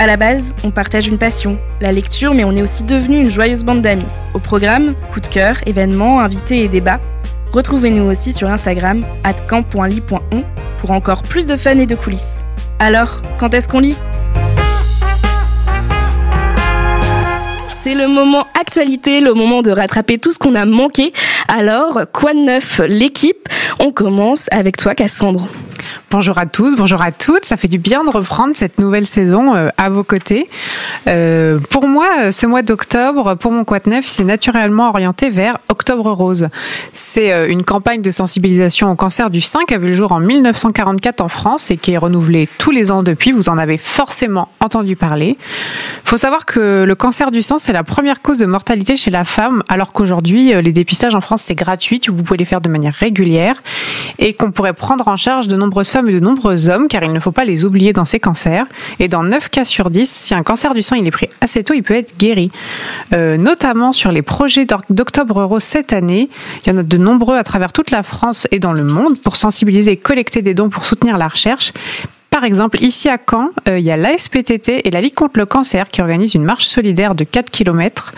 À la base, on partage une passion, la lecture, mais on est aussi devenu une joyeuse bande d'amis. Au programme, coup de cœur, événements, invités et débats. Retrouvez-nous aussi sur Instagram, camp.ly.on, pour encore plus de fun et de coulisses. Alors, quand est-ce qu'on lit? C'est le moment actualité, le moment de rattraper tout ce qu'on a manqué. Alors, quoi de neuf? L'équipe On commence avec toi Cassandre. Bonjour à tous, bonjour à toutes. Ça fait du bien de reprendre cette nouvelle saison euh, à vos côtés. Euh, pour moi, euh, ce mois d'octobre, pour mon Quat Neuf, c'est naturellement orienté vers Octobre Rose. C'est une campagne de sensibilisation au cancer du sein qui a vu le jour en 1944 en France et qui est renouvelée tous les ans depuis. Vous en avez forcément entendu parler. Il faut savoir que le cancer du sein, c'est la première cause de mortalité chez la femme, alors qu'aujourd'hui, les dépistages en France, c'est gratuit. Vous pouvez les faire de manière régulière et qu'on pourrait prendre en charge de nombreuses femmes et de nombreux hommes, car il ne faut pas les oublier dans ces cancers. Et dans 9 cas sur 10, si un cancer du sein il est pris assez tôt, il peut être guéri. Euh, notamment sur les projets d'Octobre Rose cette année, il y en a de nombreux à travers toute la France et dans le monde pour sensibiliser et collecter des dons pour soutenir la recherche. Par exemple, ici à Caen, euh, il y a l'ASPTT et la Ligue contre le cancer qui organisent une marche solidaire de 4 km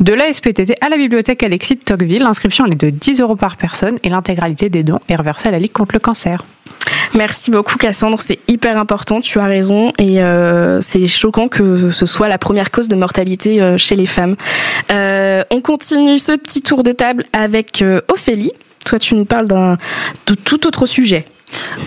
de l'ASPTT à la bibliothèque Alexis de Tocqueville. L'inscription est de 10 euros par personne et l'intégralité des dons est reversée à la Ligue contre le cancer. Merci beaucoup Cassandre, c'est hyper important, tu as raison et euh, c'est choquant que ce soit la première cause de mortalité euh, chez les femmes. On continue ce petit tour de table avec Ophélie. Toi tu nous parles d'un tout autre sujet.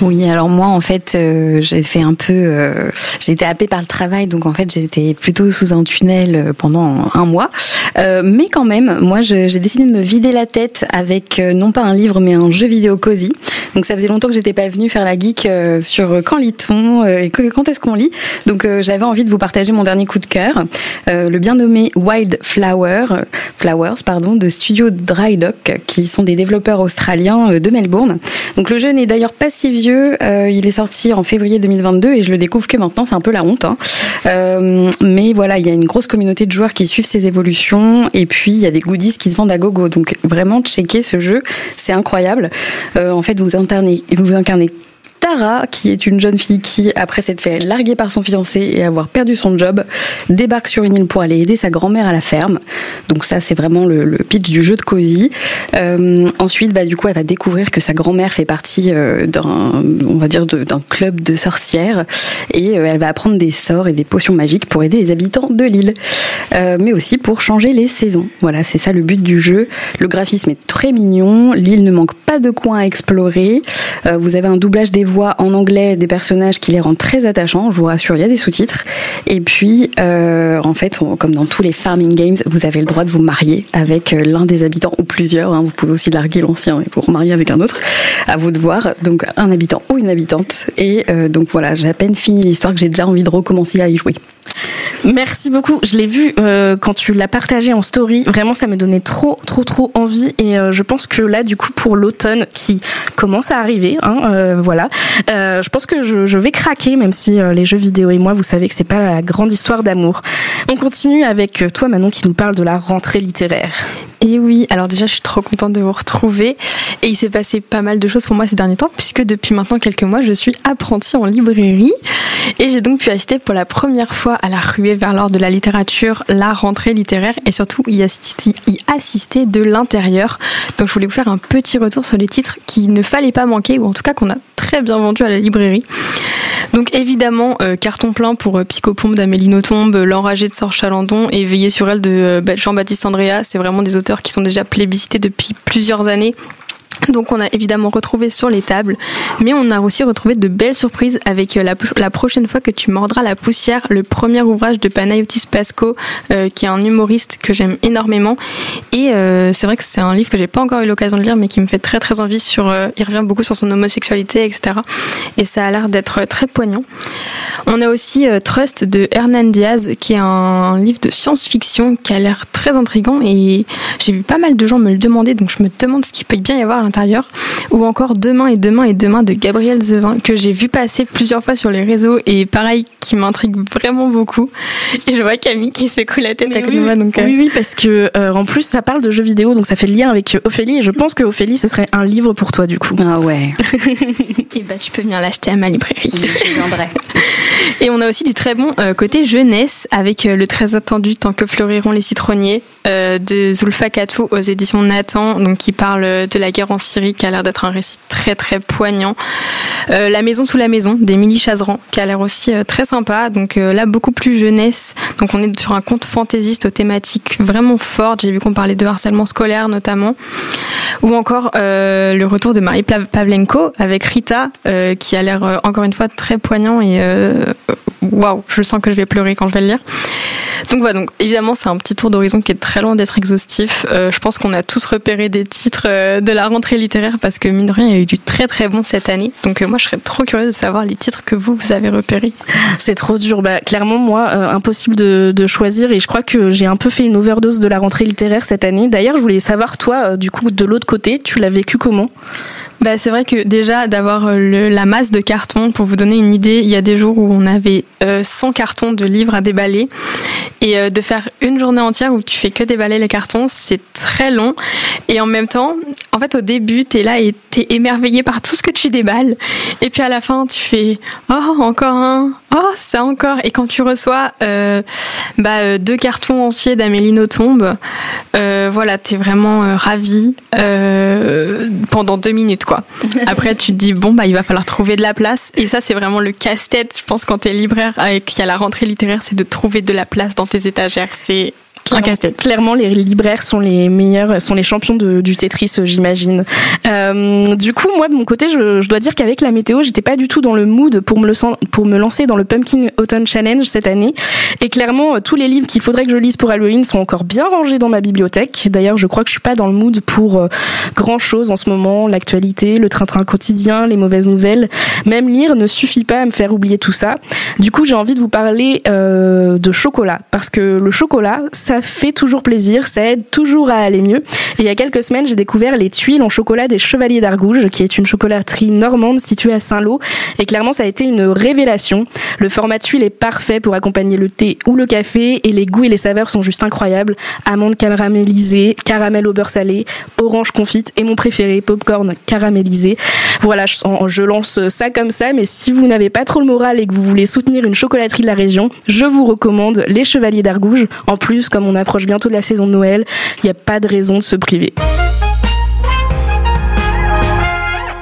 Oui, alors moi en fait euh, j'ai fait un peu, euh, j'ai été happée par le travail, donc en fait j'étais plutôt sous un tunnel euh, pendant un mois, mais quand même, moi j'ai décidé de me vider la tête avec non pas un livre mais un jeu vidéo cosy. Donc ça faisait longtemps que j'étais pas venue faire la geek sur quand lit-on et quand est-ce qu'on lit? Donc j'avais envie de vous partager mon dernier coup de cœur, le bien nommé Wild Flower, Flowers pardon, de Studio Dry Dock, qui sont des développeurs australiens de Melbourne. Donc le jeu n'est d'ailleurs pas si vieux. Euh, il est sorti en février 2022 et je le découvre que maintenant. C'est un peu la honte. Hein. Euh, mais voilà, il y a une grosse communauté de joueurs qui suivent ses évolutions et puis il y a des goodies qui se vendent à gogo. Donc vraiment, checker ce jeu, c'est incroyable. Euh, en fait, vous incarnez, vous incarnez Tara, qui est une jeune fille qui, après s'être fait larguer par son fiancé et avoir perdu son job, débarque sur une île pour aller aider sa grand-mère à la ferme. Donc ça, c'est vraiment le, pitch du jeu de Cozy. Euh, ensuite, bah, du coup, elle va découvrir que sa grand-mère fait partie euh, d'un, on va dire, d'un club de sorcières et euh, elle va apprendre des sorts et des potions magiques pour aider les habitants de l'île, mais aussi pour changer les saisons. Voilà, c'est ça le but du jeu. Le graphisme est très mignon, l'île ne manque pas de coins à explorer. vous avez un doublage des voix en anglais des personnages qui les rendent très attachants. Je vous rassure, il y a des sous-titres. Et puis, euh, en fait, comme dans tous les farming games, vous avez le droit de vous marier avec euh, l'un des habitants ou plusieurs. Hein. Vous pouvez aussi larguer l'ancien et vous remarier avec un autre. À vous de voir. Donc, un habitant ou une habitante. Et euh, donc voilà, j'ai à peine fini l'histoire que j'ai déjà envie de recommencer à y jouer. Merci beaucoup. Je l'ai vu euh, quand tu l'as partagé en story. Vraiment, ça me donnait trop, trop, trop envie. Et euh, je pense que là, du coup, pour l'automne qui commence à arriver, hein, euh, voilà, je pense que je, je, vais craquer, même si les jeux vidéo et moi, vous savez que c'est pas la grande histoire d'amour. On continue avec toi, Manon, qui nous parle de la rentrée littéraire. Et oui, alors déjà, je suis trop contente de vous retrouver. Et il s'est passé pas mal de choses pour moi ces derniers temps, puisque depuis maintenant quelques mois, je suis apprentie en librairie. Et j'ai donc pu assister pour la première fois à la ruée vers l'or de la littérature, la rentrée littéraire, et surtout y assister, de l'intérieur. Donc je voulais vous faire un petit retour sur les titres qu'il ne fallait pas manquer, ou en tout cas qu'on a très bien vendu à la librairie. Donc évidemment, euh, carton plein pour euh, Picopombe d'Amélie Nothomb, L'enragé de Sor Chalandon et Veiller sur elle de euh, Jean-Baptiste Andrea. C'est vraiment des auteurs qui sont déjà plébiscités depuis plusieurs années Donc on a évidemment retrouvé sur les tables, mais on a aussi retrouvé de belles surprises avec euh, la, prochaine fois que tu mordras la poussière, le premier ouvrage de Panayotis Pasco, euh, qui est un humoriste que j'aime énormément. Et euh, c'est vrai que c'est un livre que j'ai pas encore eu l'occasion de lire, mais qui me fait très très envie. Sur, il revient beaucoup sur son homosexualité, etc. Et ça a l'air d'être très poignant. On a aussi Trust de Hernan Diaz, qui est un livre de science-fiction qui a l'air très intrigant et j'ai vu pas mal de gens me le demander, donc je me demande ce qu'il peut bien y avoir l'intérieur. Ou encore Demain et Demain et Demain de Gabriel Zevin, que j'ai vu passer plusieurs fois sur les réseaux et pareil, qui m'intrigue vraiment beaucoup. Et je vois Camille qui secoue la tête à côté oui, de moi. Donc, euh, oui, oui, parce que euh, en plus ça parle de jeux vidéo, donc ça fait le lien avec euh, Ophélie. Et je pense que Ophélie, ce serait un livre pour toi du coup. Ah ouais, et bah tu peux venir l'acheter à ma librairie. je. Et on a aussi du très bon euh, côté jeunesse avec euh, le très attendu Tant que fleuriront les citronniers euh, de Zulfa Katou aux éditions Nathan, donc qui parle de la guerre en Syrie, qui a l'air d'être un récit très très poignant. Euh, la maison sous la maison d'Émilie Chazeran, qui a l'air aussi euh, très sympa. Donc euh, là beaucoup plus jeunesse. Donc on est sur un conte fantaisiste aux thématiques vraiment fortes. J'ai vu qu'on parlait de harcèlement scolaire notamment, ou encore le retour de Marie Pavlenko avec Rita, qui a l'air encore une fois très poignant et waouh, je sens que je vais pleurer quand je vais le lire. Donc voilà, donc évidemment c'est un petit tour d'horizon qui est très loin d'être exhaustif. Euh, je pense qu'on a tous repéré des titres euh, de la rentrée littéraire parce que mine de rien il y a eu du très très bon cette année. Donc euh, moi je serais trop curieuse de savoir les titres que vous vous avez repérés. C'est trop dur. Bah, clairement, moi, impossible de, de choisir. Et je crois que j'ai un peu fait une overdose de la rentrée littéraire cette année. D'ailleurs, je voulais savoir, toi, du coup, de l'autre côté, tu l'as vécu comment? Bah, c'est vrai que déjà d'avoir euh, la masse de cartons, pour vous donner une idée, il y a des jours où on avait euh, 100 cartons de livres à déballer. Et euh, de faire une journée entière où tu fais que déballer les cartons, c'est très long. Et en même temps, en fait au début t'es là et t'es émerveillé par tout ce que tu déballes. Et puis à la fin tu fais oh encore un, oh ça encore et quand tu reçois euh, bah, euh, deux cartons entiers d'Amélie Nothomb, euh, voilà t'es vraiment euh, ravi euh, pendant deux minutes quoi. Après, tu te dis, bon, bah, il va falloir trouver de la place. Et ça, c'est vraiment le casse-tête, je pense, quand t'es libraire et qu'il y a la rentrée littéraire, c'est de trouver de la place dans tes étagères. C'est un casse-tête. Clairement, les libraires sont les meilleurs, sont les champions de- du Tetris, euh, j'imagine. Euh, du coup, moi, de mon côté, je, je dois dire qu'avec la météo, j'étais pas du tout dans le mood pour me, le, pour me lancer dans le Pumpkin Autumn Challenge cette année. Et clairement, euh, tous les livres qu'il faudrait que je lise pour Halloween sont encore bien rangés dans ma bibliothèque. D'ailleurs, je crois que je suis pas dans le mood pour euh, grand chose en ce moment. L'actualité, le train-train quotidien, les mauvaises nouvelles. Même lire ne suffit pas à me faire oublier tout ça. Du coup, j'ai envie de vous parler euh, de chocolat. Parce que le chocolat, ça fait toujours plaisir, ça aide toujours à aller mieux. Et il y a quelques semaines, j'ai découvert les tuiles en chocolat des Chevaliers d'Argouges, qui est une chocolaterie normande située à Saint-Lô. Et clairement, ça a été une révélation. Le format tuile est parfait pour accompagner le thé ou le café, et les goûts et les saveurs sont juste incroyables. Amandes caramélisées, caramel au beurre salé, orange confite, et mon préféré, popcorn caramélisé. Voilà, je lance ça comme ça, mais si vous n'avez pas trop le moral et que vous voulez soutenir une chocolaterie de la région, je vous recommande les Chevaliers d'Argouges. En plus, comme on approche bientôt de la saison de Noël, il n'y a pas de raison de se priver.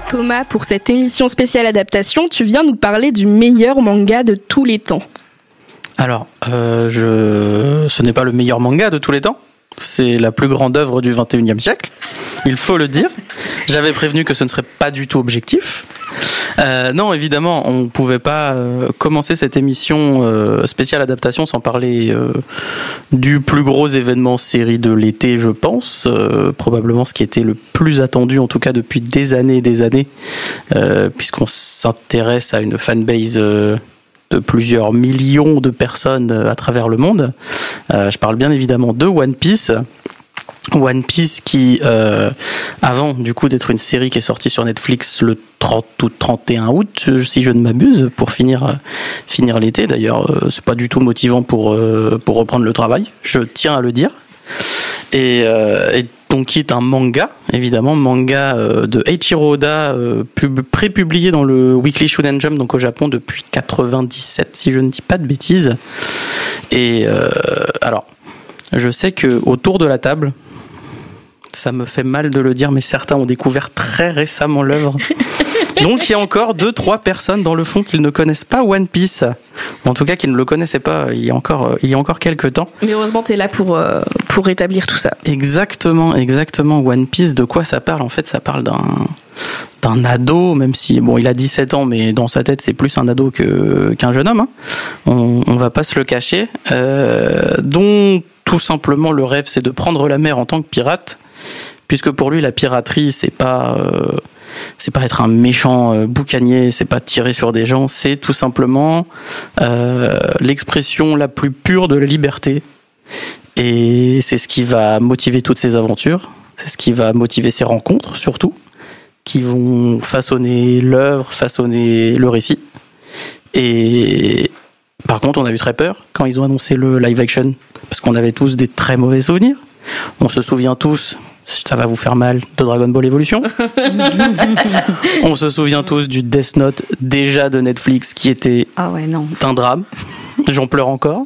Thomas, pour cette émission spéciale adaptation, tu viens nous parler du meilleur manga de tous les temps. Alors, euh, je... ce n'est pas le meilleur manga de tous les temps. C'est la plus grande œuvre du 21e siècle, il faut le dire. J'avais prévenu que ce ne serait pas du tout objectif. Euh, non, évidemment, on ne pouvait pas euh, commencer cette émission euh, spéciale adaptation sans parler du plus gros événement série de l'été, je pense. Probablement ce qui était le plus attendu, en tout cas depuis des années et des années, puisqu'on s'intéresse à une fanbase de plusieurs millions de personnes à travers le monde. Euh, je parle bien évidemment de One Piece. One Piece qui, euh, avant du coup d'être une série qui est sortie sur Netflix le 30 ou 31 août, si je ne m'abuse, pour finir euh, finir l'été. D'ailleurs, euh, c'est pas du tout motivant pour reprendre le travail. Je tiens à le dire. Et, donc qui est un manga, évidemment, manga de Eiichiro Oda, pub- pré-publié dans le Weekly Shonen Jump, donc au Japon depuis 97, si je ne dis pas de bêtises. Et euh, alors, je sais que autour de la table, ça me fait mal de le dire, mais certains ont découvert très récemment l'œuvre. Donc il y a encore deux trois personnes dans le fond qui ne connaissent pas One Piece. En tout cas, qui ne le connaissaient pas il y a encore il y a encore quelques temps. Mais heureusement, tu es là pour euh, pour rétablir tout ça. Exactement, exactement. One Piece, de quoi ça parle? En fait, ça parle d'un d'un ado, même si bon, il a 17 ans, mais dans sa tête, c'est plus un ado que qu'un jeune homme. Hein. On, on va pas se le cacher. Euh, dont tout simplement le rêve, c'est de prendre la mer en tant que pirate, puisque pour lui, la piraterie, c'est pas euh, c'est pas être un méchant euh, boucanier, c'est pas tirer sur des gens, c'est tout simplement euh, l'expression la plus pure de la liberté. Et c'est ce qui va motiver toutes ces aventures, c'est ce qui va motiver ces rencontres surtout qui vont façonner l'œuvre, façonner le récit. Et par contre, on a eu très peur quand ils ont annoncé le live action, parce qu'on avait tous des très mauvais souvenirs. On se souvient tous, ça va vous faire mal, de Dragon Ball Evolution. on se souvient tous du Death Note déjà de Netflix qui était ah ouais, non. un drame. J'en pleure encore.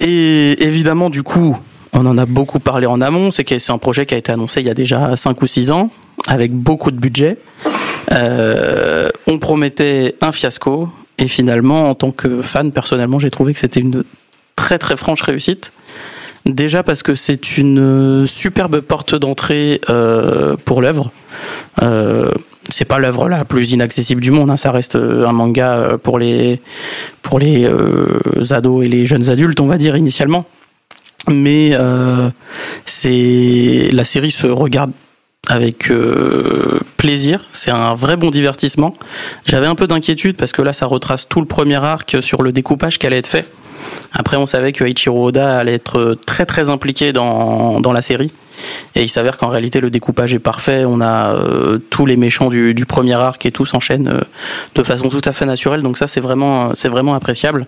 Et évidemment, du coup, on en a beaucoup parlé en amont. C'est un projet qui a été annoncé il y a déjà 5 ou 6 ans, avec beaucoup de budget. Euh, on promettait un fiasco. Et finalement, en tant que fan, personnellement, j'ai trouvé que c'était une très très franche réussite. Déjà parce que c'est une superbe porte d'entrée euh, pour l'œuvre. Euh, c'est pas l'œuvre la plus inaccessible du monde. Hein. Ça reste un manga pour les pour les euh, ados et les jeunes adultes, on va dire initialement mais euh, c'est la série se regarde avec euh, plaisir. C'est un vrai bon divertissement. J'avais un peu d'inquiétude parce que là, ça retrace tout le premier arc sur le découpage qui allait être fait. Après, on savait que Ichiro Oda allait être très très impliqué dans, dans la série. Et il s'avère qu'en réalité, le découpage est parfait. On a euh, tous les méchants du, premier arc et tout s'enchaîne euh, de façon tout à fait naturelle. Donc ça, c'est vraiment, c'est vraiment appréciable.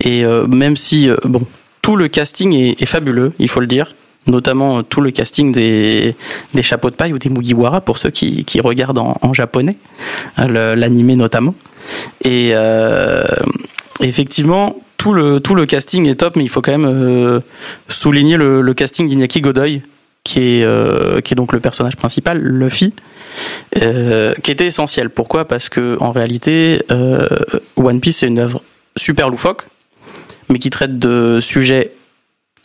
Et euh, même si, bon, tout le casting est, fabuleux, il faut le dire. Notamment tout le casting des, des chapeaux de paille ou des Mugiwara pour ceux qui, regardent en, en japonais, l'animé notamment. Et euh, effectivement, tout le, casting est top, mais il faut quand même euh, souligner le, casting d'Iñaki Godoy, qui est, euh, qui est donc le personnage principal, Luffy, euh, qui était essentiel. Pourquoi? Parce que en réalité, One Piece est une œuvre super loufoque, mais qui traite de sujets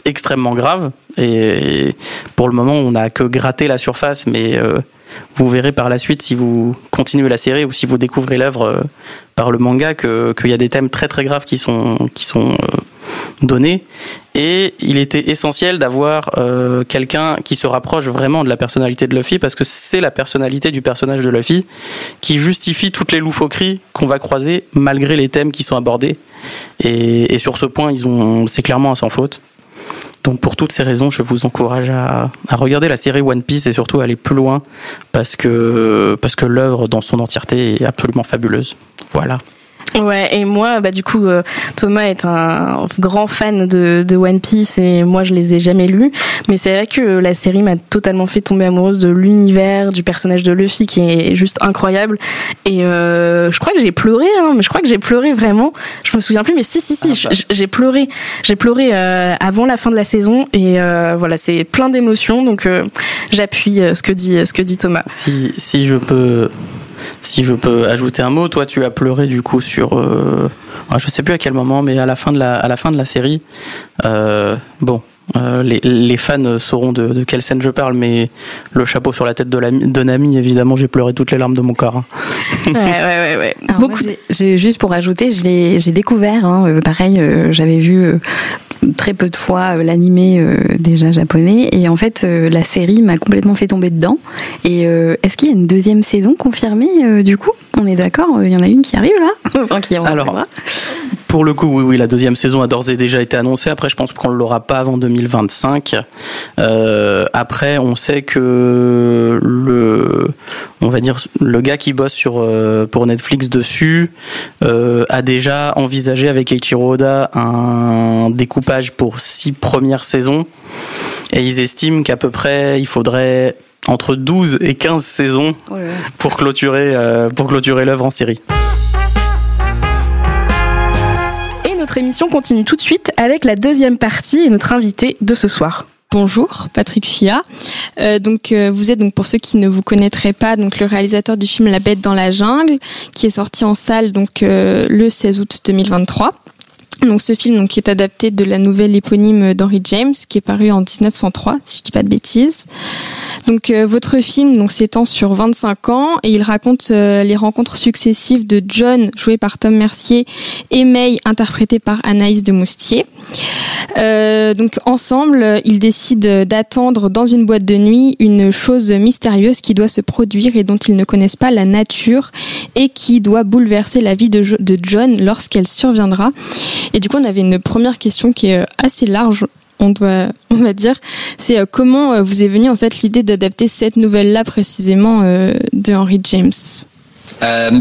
extrêmement graves. Et pour le moment, on n'a que gratté la surface, mais vous verrez par la suite, si vous continuez la série ou si vous découvrez l'œuvre euh, par le manga, qu'il que y a des thèmes très très graves qui sont, euh, donnés. Et il était essentiel d'avoir euh, quelqu'un qui se rapproche vraiment de la personnalité de Luffy, parce que c'est la personnalité du personnage de Luffy qui justifie toutes les loufoqueries qu'on va croiser malgré les thèmes qui sont abordés. Et, sur ce point, ils ont, c'est clairement sans faute. Donc pour toutes ces raisons, je vous encourage à, à, regarder la série One Piece et surtout à aller plus loin parce que parce que l'œuvre dans son entièreté est absolument fabuleuse. Voilà. Ouais, et moi, bah du coup, euh, Thomas est un grand fan de, de One Piece et moi, je les ai jamais lus. Mais c'est vrai que la série m'a totalement fait tomber amoureuse de l'univers, du personnage de Luffy qui est juste incroyable. Et euh, je crois que j'ai pleuré, hein, mais je crois que j'ai pleuré vraiment. Je me souviens plus, mais si, si, si, ah, bah. j'ai pleuré. J'ai pleuré euh, avant la fin de la saison et euh, voilà, c'est plein d'émotions. Donc euh, j'appuie ce que dit ce que dit Thomas. Si si je peux si je peux ajouter un mot, toi tu as pleuré du coup sur, euh, je sais plus à quel moment, mais à la fin de la, à la fin de la série. Euh, bon, euh, les, les, fans sauront de, de, quelle scène je parle, mais le chapeau sur la tête de, la, de Nami, évidemment, j'ai pleuré toutes les larmes de mon corps. Hein. ouais, ouais, ouais. ouais. Beaucoup. J'ai juste pour ajouter, j'ai découvert, hein, pareil, euh, j'avais vu euh, très peu de fois euh, l'animé euh, déjà japonais. Et en fait euh, la série m'a complètement fait tomber dedans. Et est-ce qu'il y a une deuxième saison confirmée du coup? On est d'accord, il y en a une qui arrive là? Enfin, qui Alors, pour le coup, oui, oui, la deuxième saison a d'ores et déjà été annoncée. Après, je pense qu'on ne l'aura pas avant 2025. Euh, après, on sait que le, on va dire, le gars qui bosse sur euh, pour Netflix dessus euh, a déjà envisagé avec Eiichiro Oda un découpage pour six premières saisons. Et ils estiment qu'à peu près, il faudrait entre 12 et 15 saisons pour clôturer, pour clôturer l'œuvre en série. Notre émission continue tout de suite avec la deuxième partie et notre invité de ce soir. Bonjour, Patrick Fia. Euh, donc euh, vous êtes donc pour ceux qui ne vous connaîtraient pas donc le réalisateur du film La Bête dans la jungle qui est sorti en salle donc euh, le 16 août 2023. Donc ce film donc, est adapté de la nouvelle éponyme d'Henry James qui est paru en 1903 si je dis pas de bêtises. Donc euh, votre film donc s'étend sur 25 ans et il raconte euh, les rencontres successives de John joué par Tom Mercier et May interprété par Anaïs de Moustier. Euh, donc ensemble, ils décident d'attendre dans une boîte de nuit une chose mystérieuse qui doit se produire et dont ils ne connaissent pas la nature et qui doit bouleverser la vie de, Jo- de John lorsqu'elle surviendra. Et du coup, on avait une première question qui est euh, assez large. On doit, on va dire, c'est euh, comment vous est venue en fait l'idée d'adapter cette nouvelle-là précisément euh, de Henry James?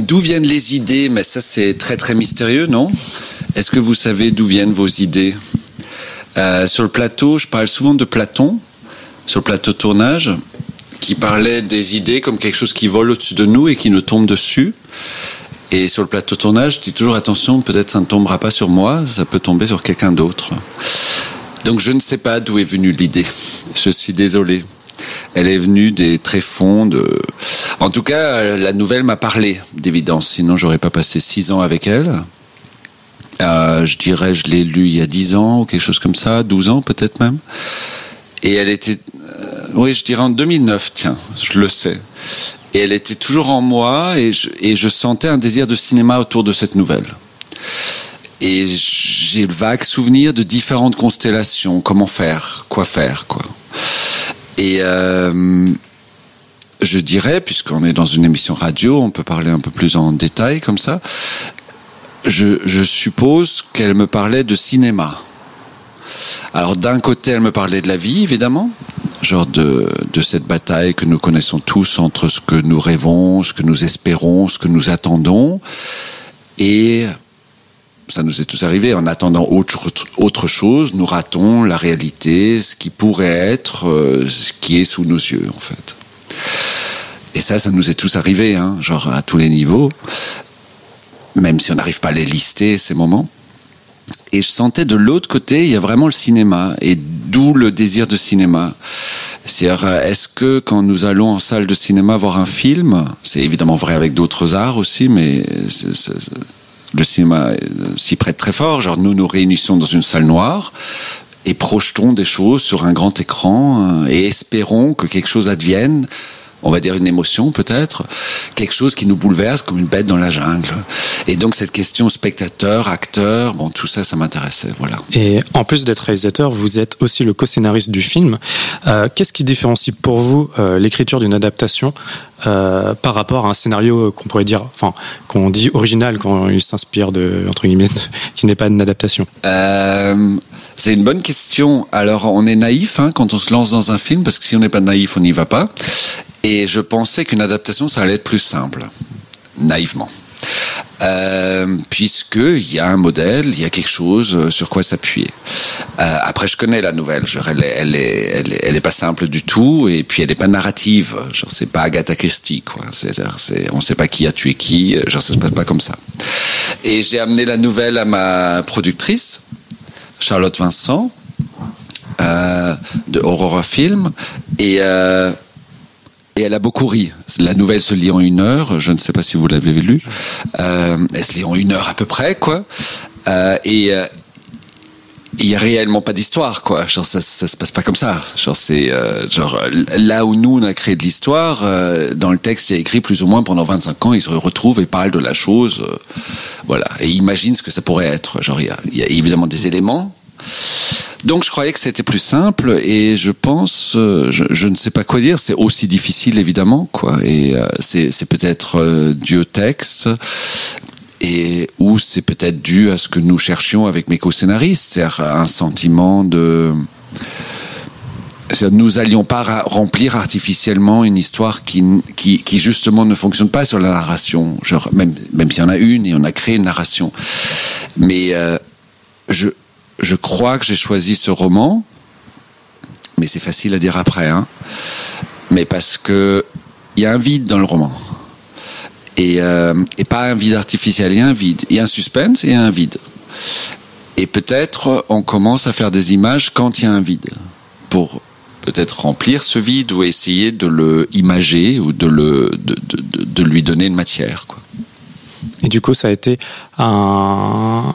D'où viennent les idées? Mais ça, c'est très très mystérieux, non? Est-ce que vous savez d'où viennent vos idées? Euh, Sur le plateau, je parle souvent de Platon, sur le plateau tournage, qui parlait des idées comme quelque chose qui vole au-dessus de nous et qui nous tombe dessus. Et sur le plateau tournage, je dis toujours attention, peut-être ça ne tombera pas sur moi, ça peut tomber sur quelqu'un d'autre. Donc je ne sais pas d'où est venue l'idée. Je suis désolé. Elle est venue des tréfonds de. En tout cas, la nouvelle m'a parlé d'évidence. Sinon, j'aurais pas passé six ans avec elle. Euh, je dirais, je l'ai lu il y a dix ans ou quelque chose comme ça, 12 ans peut-être même. Et elle était, euh, oui, je dirais en 2009, tiens, je le sais. Et elle était toujours en moi et je, et je sentais un désir de cinéma autour de cette nouvelle. Et j'ai le vague souvenir de différentes constellations, comment faire, quoi faire, quoi. Et euh, je dirais, puisqu'on est dans une émission radio, on peut parler un peu plus en détail comme ça. Je, suppose qu'elle me parlait de cinéma. Alors d'un côté, elle me parlait de la vie, évidemment, genre de, de cette bataille que nous connaissons tous entre ce que nous rêvons, ce que nous espérons, ce que nous attendons, et ça nous est tous arrivé, en attendant autre, autre chose, nous ratons la réalité, ce qui pourrait être, euh, ce qui est sous nos yeux, en fait. Et ça, ça nous est tous arrivé, hein, genre à tous les niveaux, même si on n'arrive pas à les lister, ces moments. Et je sentais de l'autre côté, il y a vraiment le cinéma, et d'où le désir de cinéma. C'est-à-dire, est-ce que quand nous allons en salle de cinéma voir un film, c'est évidemment vrai avec d'autres arts aussi, mais le cinéma euh, s'y prête très fort. Genre, nous nous réunissons dans une salle noire et projetons des choses sur un grand écran euh, et espérons que quelque chose advienne. On va dire une émotion peut-être, quelque chose qui nous bouleverse comme une bête dans la jungle. Et donc cette question spectateur, acteur, bon tout ça, ça m'intéressait. Voilà. Et en plus d'être réalisateur, vous êtes aussi le co-scénariste du film. Euh, Qu'est-ce qui différencie pour vous euh, l'écriture d'une adaptation euh, par rapport à un scénario qu'on pourrait dire, enfin, qu'on dit original quand il s'inspire de entre guillemets, qui n'est pas une adaptation? Euh, c'est une bonne question. Alors, on est naïf hein, quand on se lance dans un film, parce que si on n'est pas naïf, on n'y va pas. Et je pensais qu'une adaptation, ça allait être plus simple, naïvement. Euh, puisqu'il y a un modèle, il y a quelque chose euh, sur quoi s'appuyer. Euh, après, je connais la nouvelle. Genre, elle, est, elle, est, elle, est, pas simple du tout, et puis elle est pas narrative. Genre, c'est pas Agatha Christie, quoi. C'est, on sait pas qui a tué qui. Genre, ça se passe pas comme ça. Et j'ai amené la nouvelle à ma productrice, Charlotte Vincent, euh, de Aurora Film, et euh, et elle a beaucoup ri. La nouvelle se lit en une heure. Je ne sais pas si vous l'avez lu. Euh, elle se lit en une heure à peu près, quoi. Euh, et euh, il y a réellement pas d'histoire, quoi. Genre ça, ça se passe pas comme ça. Genre c'est genre là où nous on a créé de l'histoire, dans le texte a écrit plus ou moins pendant 25 ans, ils se retrouvent et parlent de la chose, voilà, et imaginent ce que ça pourrait être. Genre il y a évidemment des éléments. Donc je croyais que c'était plus simple et je pense, euh, je, je ne sais pas quoi dire, c'est aussi difficile évidemment quoi et euh, c'est peut-être euh, dû texte et ou c'est peut-être dû à ce que nous cherchions avec mes co-scénaristes, c'est-à-dire un sentiment de nous allions pas remplir artificiellement une histoire qui, qui, qui justement ne fonctionne pas sur la narration. Genre, même, même s'il y en a une et on a créé une narration. Mais euh, je, je crois que j'ai choisi ce roman, mais c'est facile à dire après, hein. Mais parce que il y a un vide dans le roman. Et, euh, et pas un vide artificiel, il y a un vide. Il y a un suspense et un vide. Et peut-être on commence à faire des images quand il y a un vide. pour peut-être remplir ce vide ou essayer de le imager ou de le de, de, de lui donner une matière quoi. Et du coup, ça a été un,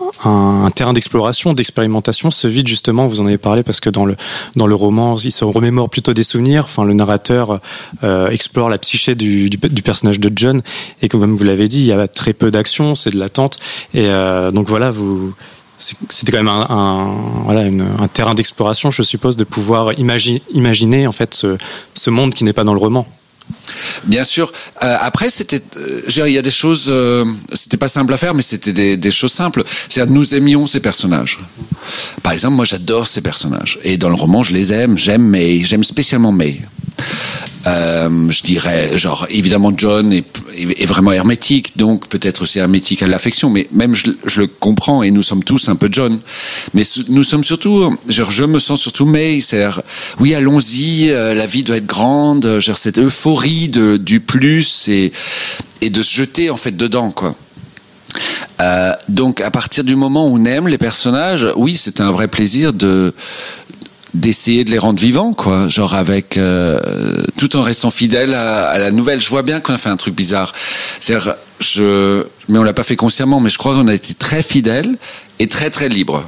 terrain d'exploration, d'expérimentation. Ce vide, justement, vous en avez parlé parce que dans le dans le roman, il se remémore plutôt des souvenirs. Enfin, le narrateur euh, explore la psyché du, du, personnage de John. Et comme vous l'avez dit, il y a très peu d'action, c'est de l'attente. Et euh, donc voilà, vous c'était quand même un, terrain d'exploration, je suppose, de pouvoir imaginer, en fait ce monde qui n'est pas dans le roman. Bien sûr. Euh, après, c'était, euh, il y a des choses, euh, c'était pas simple à faire, mais c'était des, choses simples. C'est-à-dire, nous aimions ces personnages. Par exemple, moi, j'adore ces personnages, et dans le roman, je les aime. J'aime May, j'aime spécialement May. Euh, je dirais, genre, évidemment, John est, vraiment hermétique, donc peut-être aussi hermétique à l'affection, mais même je, je, le comprends et nous sommes tous un peu John. Mais nous sommes surtout, genre, je me sens surtout May, c'est-à-dire, oui, allons-y, la vie doit être grande, genre, cette euphorie du plus et, et de se jeter, en fait, dedans, quoi. Euh, donc à partir du moment où on aime les personnages, oui, c'est un vrai plaisir de d'essayer de les rendre vivants, quoi. Genre avec euh, tout en restant fidèle à, la nouvelle. Je vois bien qu'on a fait un truc bizarre. C'est-à-dire, je, mais on l'a pas fait consciemment, mais je crois qu'on a été très fidèle et très très libre.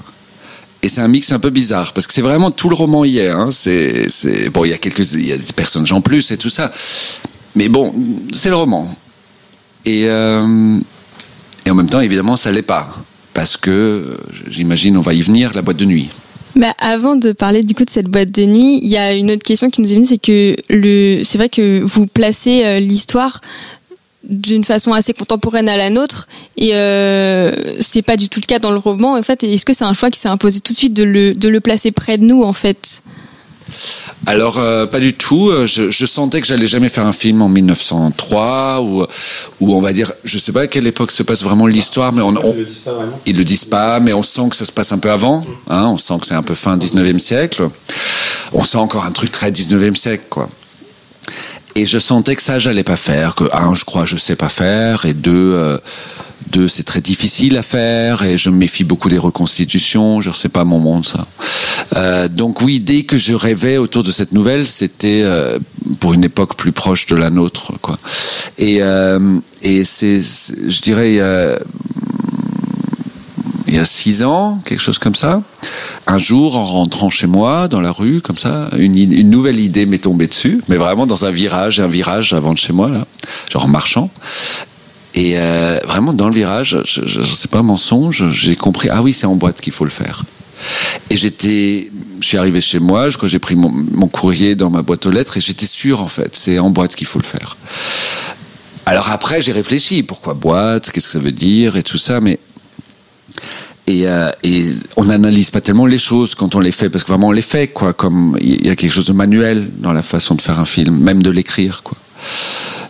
Et c'est un mix un peu bizarre parce que c'est vraiment tout le roman hier. Hein. C'est, bon, il y a quelques, il y a des personnages en plus et tout ça, mais bon, c'est le roman. Et euh, et en même temps, évidemment, ça l'est pas parce que j'imagine on va y venir la boîte de nuit. Mais avant de parler du coup de cette boîte de nuit, il y a une autre question qui nous est venue, c'est que le, c'est vrai que vous placez euh, l'histoire d'une façon assez contemporaine à la nôtre et euh, c'est pas du tout le cas dans le roman en fait. Est-ce que c'est un choix qui s'est imposé tout de suite de le, de le placer près de nous en fait? Alors euh, pas du tout. Je, je sentais que j'allais jamais faire un film en 1903 ou ou on va dire, je sais pas à quelle époque se passe vraiment l'histoire, mais on, on ils le disent pas vraiment. Ils le disent pas, mais on sent que ça se passe un peu avant. Hein, on sent que c'est un peu fin 19e siècle. On sent encore un truc très 19e siècle, quoi. Et je sentais que ça, j'allais pas faire. Que un, je crois, je sais pas faire, et deux. Euh, deux, c'est très difficile à faire et je me méfie beaucoup des reconstitutions. Je sais pas mon monde ça. Euh, donc oui, dès que je rêvais autour de cette nouvelle, c'était euh, pour une époque plus proche de la nôtre, quoi. Et euh, et c'est, je dirais, il y a, six ans, quelque chose comme ça. Un jour, en rentrant chez moi, dans la rue, comme ça, une, nouvelle idée m'est tombée dessus, mais vraiment dans un virage, un virage avant de chez moi là, genre en marchant. Et euh, vraiment dans le virage, je, je sais pas mensonge, j'ai compris ah oui c'est en boîte qu'il faut le faire. Et j'étais, je suis arrivé chez moi, je j'ai pris mon, mon, courrier dans ma boîte aux lettres et j'étais sûr en fait, c'est en boîte qu'il faut le faire. Alors après j'ai réfléchi, pourquoi boîte, qu'est-ce que ça veut dire et tout ça, mais et, euh, et on n'analyse pas tellement les choses quand on les fait parce que vraiment on les fait quoi, comme il y a quelque chose de manuel dans la façon de faire un film, même de l'écrire quoi.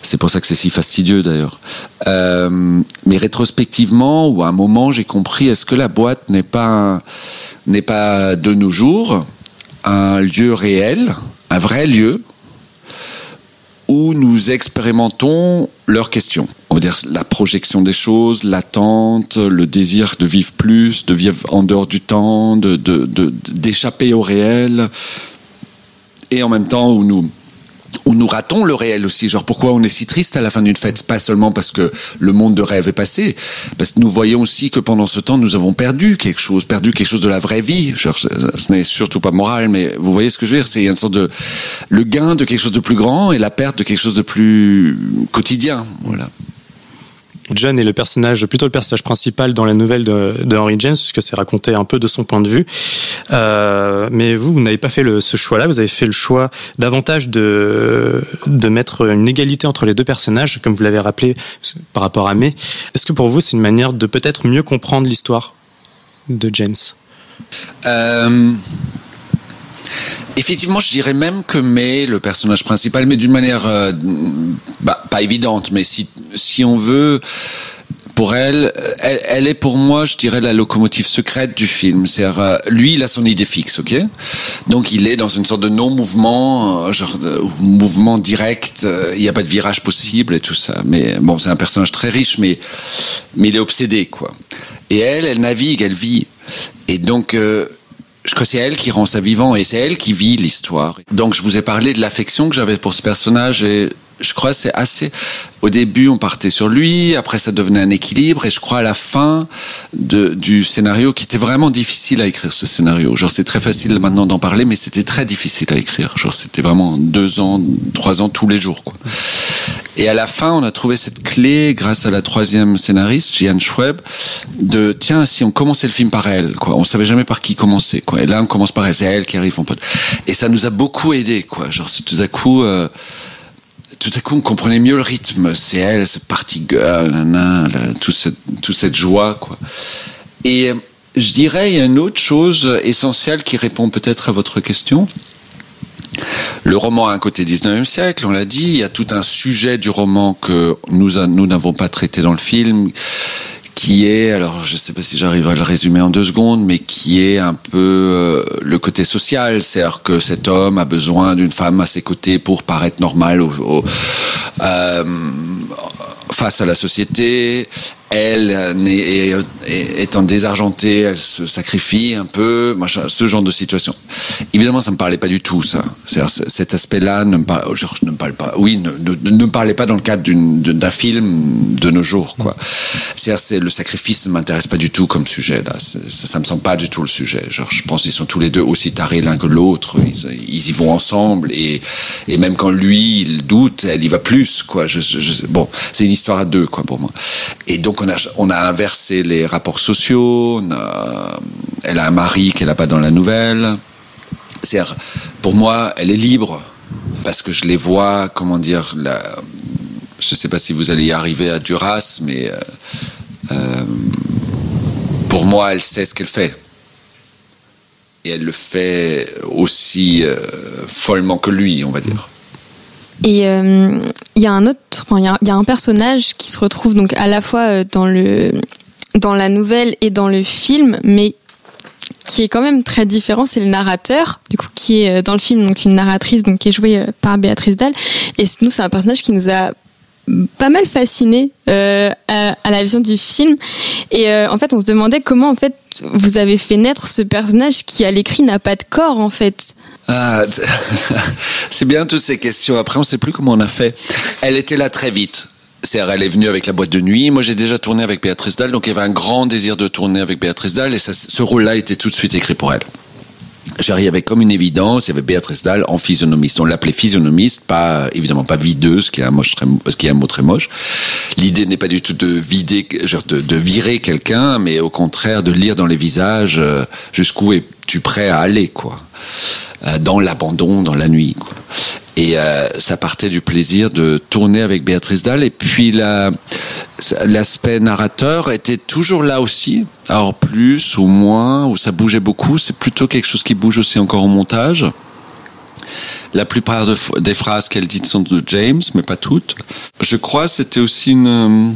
C'est pour ça que c'est si fastidieux d'ailleurs. Euh, mais rétrospectivement, ou à un moment, j'ai compris est-ce que la boîte n'est pas n'est pas de nos jours un lieu réel, un vrai lieu où nous expérimentons leurs questions? Dire la projection des choses, l'attente, le désir de vivre plus, de vivre en dehors du temps, de d'échapper au réel, et en même temps où nous où nous ratons le réel aussi. Genre pourquoi on est si triste à la fin d'une fête? Pas seulement parce que le monde de rêve est passé, parce que nous voyons aussi que pendant ce temps nous avons perdu quelque chose, perdu quelque chose de la vraie vie. Genre ce, ce n'est surtout pas moral, mais vous voyez ce que je veux dire? C'est une sorte de le gain de quelque chose de plus grand et la perte de quelque chose de plus quotidien. Voilà. John est le personnage, plutôt le personnage principal dans la nouvelle de, Henry James, puisque c'est raconté un peu de son point de vue. Euh, mais vous, vous n'avez pas fait ce choix-là. Vous avez fait le choix davantage de de mettre une égalité entre les deux personnages, comme vous l'avez rappelé par rapport à May. Est-ce que pour vous, c'est une manière de peut-être mieux comprendre l'histoire de James? Euh... Effectivement, je dirais même que May, le personnage principal, mais d'une manière euh, bah, pas évidente, mais si, si on veut, pour elle, elle, est pour moi, je dirais, la locomotive secrète du film. C'est-à-dire, euh, lui, il a son idée fixe, ok? Donc, il est dans une sorte de non-mouvement, euh, genre mouvement direct. euh, Il n'y a pas de virage possible et tout ça. Mais bon, c'est un personnage très riche, mais mais il est obsédé, quoi. Et elle, elle navigue, elle vit. Et donc. Je crois que c'est elle qui rend ça vivant et c'est elle qui vit l'histoire. Donc je vous ai parlé de l'affection que j'avais pour ce personnage et je crois que c'est assez. Au début, on partait sur lui, après ça devenait un équilibre, et je crois à la fin de, du scénario, qui était vraiment difficile à écrire ce scénario. Genre, c'est très facile maintenant d'en parler, mais c'était très difficile à écrire. Genre, c'était vraiment deux ans, trois ans tous les jours. Quoi. Et à la fin, on a trouvé cette clé grâce à la troisième scénariste, Jeanne Schweb, de tiens, si on commençait le film par elle, quoi, on savait jamais par qui commencer, quoi. Et là, on commence par elle, c'est elle qui arrive en pote. Et ça nous a beaucoup aidé, quoi. Genre, tout à coup. Euh, tout à coup, on comprenait mieux le rythme. C'est elle, ce party girl, nana, tout cette, toute cette joie, quoi. Et je dirais, il y a une autre chose essentielle qui répond peut-être à votre question. Le roman a un côté 19e siècle, on l'a dit. Il y a tout un sujet du roman que nous nous n'avons pas traité dans le film, qui est, alors je ne sais pas si j'arrive à le résumer en deux secondes, mais qui est un peu euh, le côté social, c'est-à-dire que cet homme a besoin d'une femme à ses côtés pour paraître normal euh, face à la société. Elle est, étant désargentée, elle se sacrifie un peu, machin, ce genre de situation. Évidemment, ça me parlait pas du tout, ça. Cet aspect-là ne me parle, ne me parle pas. Oui, ne, ne, ne me parlait pas dans le cadre d'un film de nos jours, quoi. C'est le sacrifice ne m'intéresse pas du tout comme sujet là. Ça, ça me semble pas du tout le sujet. Genre, je pense qu'ils sont tous les deux aussi tarés l'un que l'autre. Ils, y vont ensemble et, et même quand lui il doute, elle y va plus, quoi. Je, je, bon, c'est une histoire à deux, quoi, pour moi. Et donc on a on a inversé les rapports sociaux. Elle a un mari qu'elle n'a pas dans la nouvelle. C'est pour moi, elle est libre parce que je les vois, comment dire, je ne sais pas si vous allez y arriver à Duras, mais euh, euh, pour moi, elle sait ce qu'elle fait. Et elle le fait aussi euh, follement que lui, on va dire. Et il euh, y a un autre, il y, y, a un personnage qui se retrouve donc à la fois euh, dans le dans la nouvelle et dans le film, mais qui est quand même très différent, c'est le narrateur, du coup, qui est euh, dans le film, donc une narratrice, donc qui est jouée par Béatrice Dalle. Et nous, c'est un personnage qui nous a pas mal fasciné euh, à, à, la vision du film et euh, en fait on se demandait comment en fait vous avez fait naître ce personnage qui à l'écrit n'a pas de corps en fait ah, c'est bien toutes ces questions après on sait plus comment on a fait elle était là très vite c'est elle est venue avec la boîte de nuit. Moi, j'ai déjà tourné avec Béatrice Dalle, donc il y avait un grand désir de tourner avec Béatrice Dalle, et ce rôle-là était tout de suite écrit pour elle. J'arrivais comme une évidence. Il y avait Béatrice Dalle en physionomiste. On l'appelait physionomiste, pas évidemment pas videuse, qui est un qui est un mot très moche. L'idée n'est pas du tout de vider, de, virer quelqu'un, mais au contraire de lire dans les visages euh, jusqu'où es-tu prêt à aller, quoi, dans l'abandon, dans la nuit. Et euh, ça partait du plaisir de tourner avec Béatrice Dalle. Et puis l'aspect narrateur était toujours là aussi. Alors plus ou moins, où ça bougeait beaucoup. C'est plutôt quelque chose qui bouge aussi encore au montage. La plupart de, des phrases qu'elle dit sont de James, mais pas toutes. Je crois c'était aussi une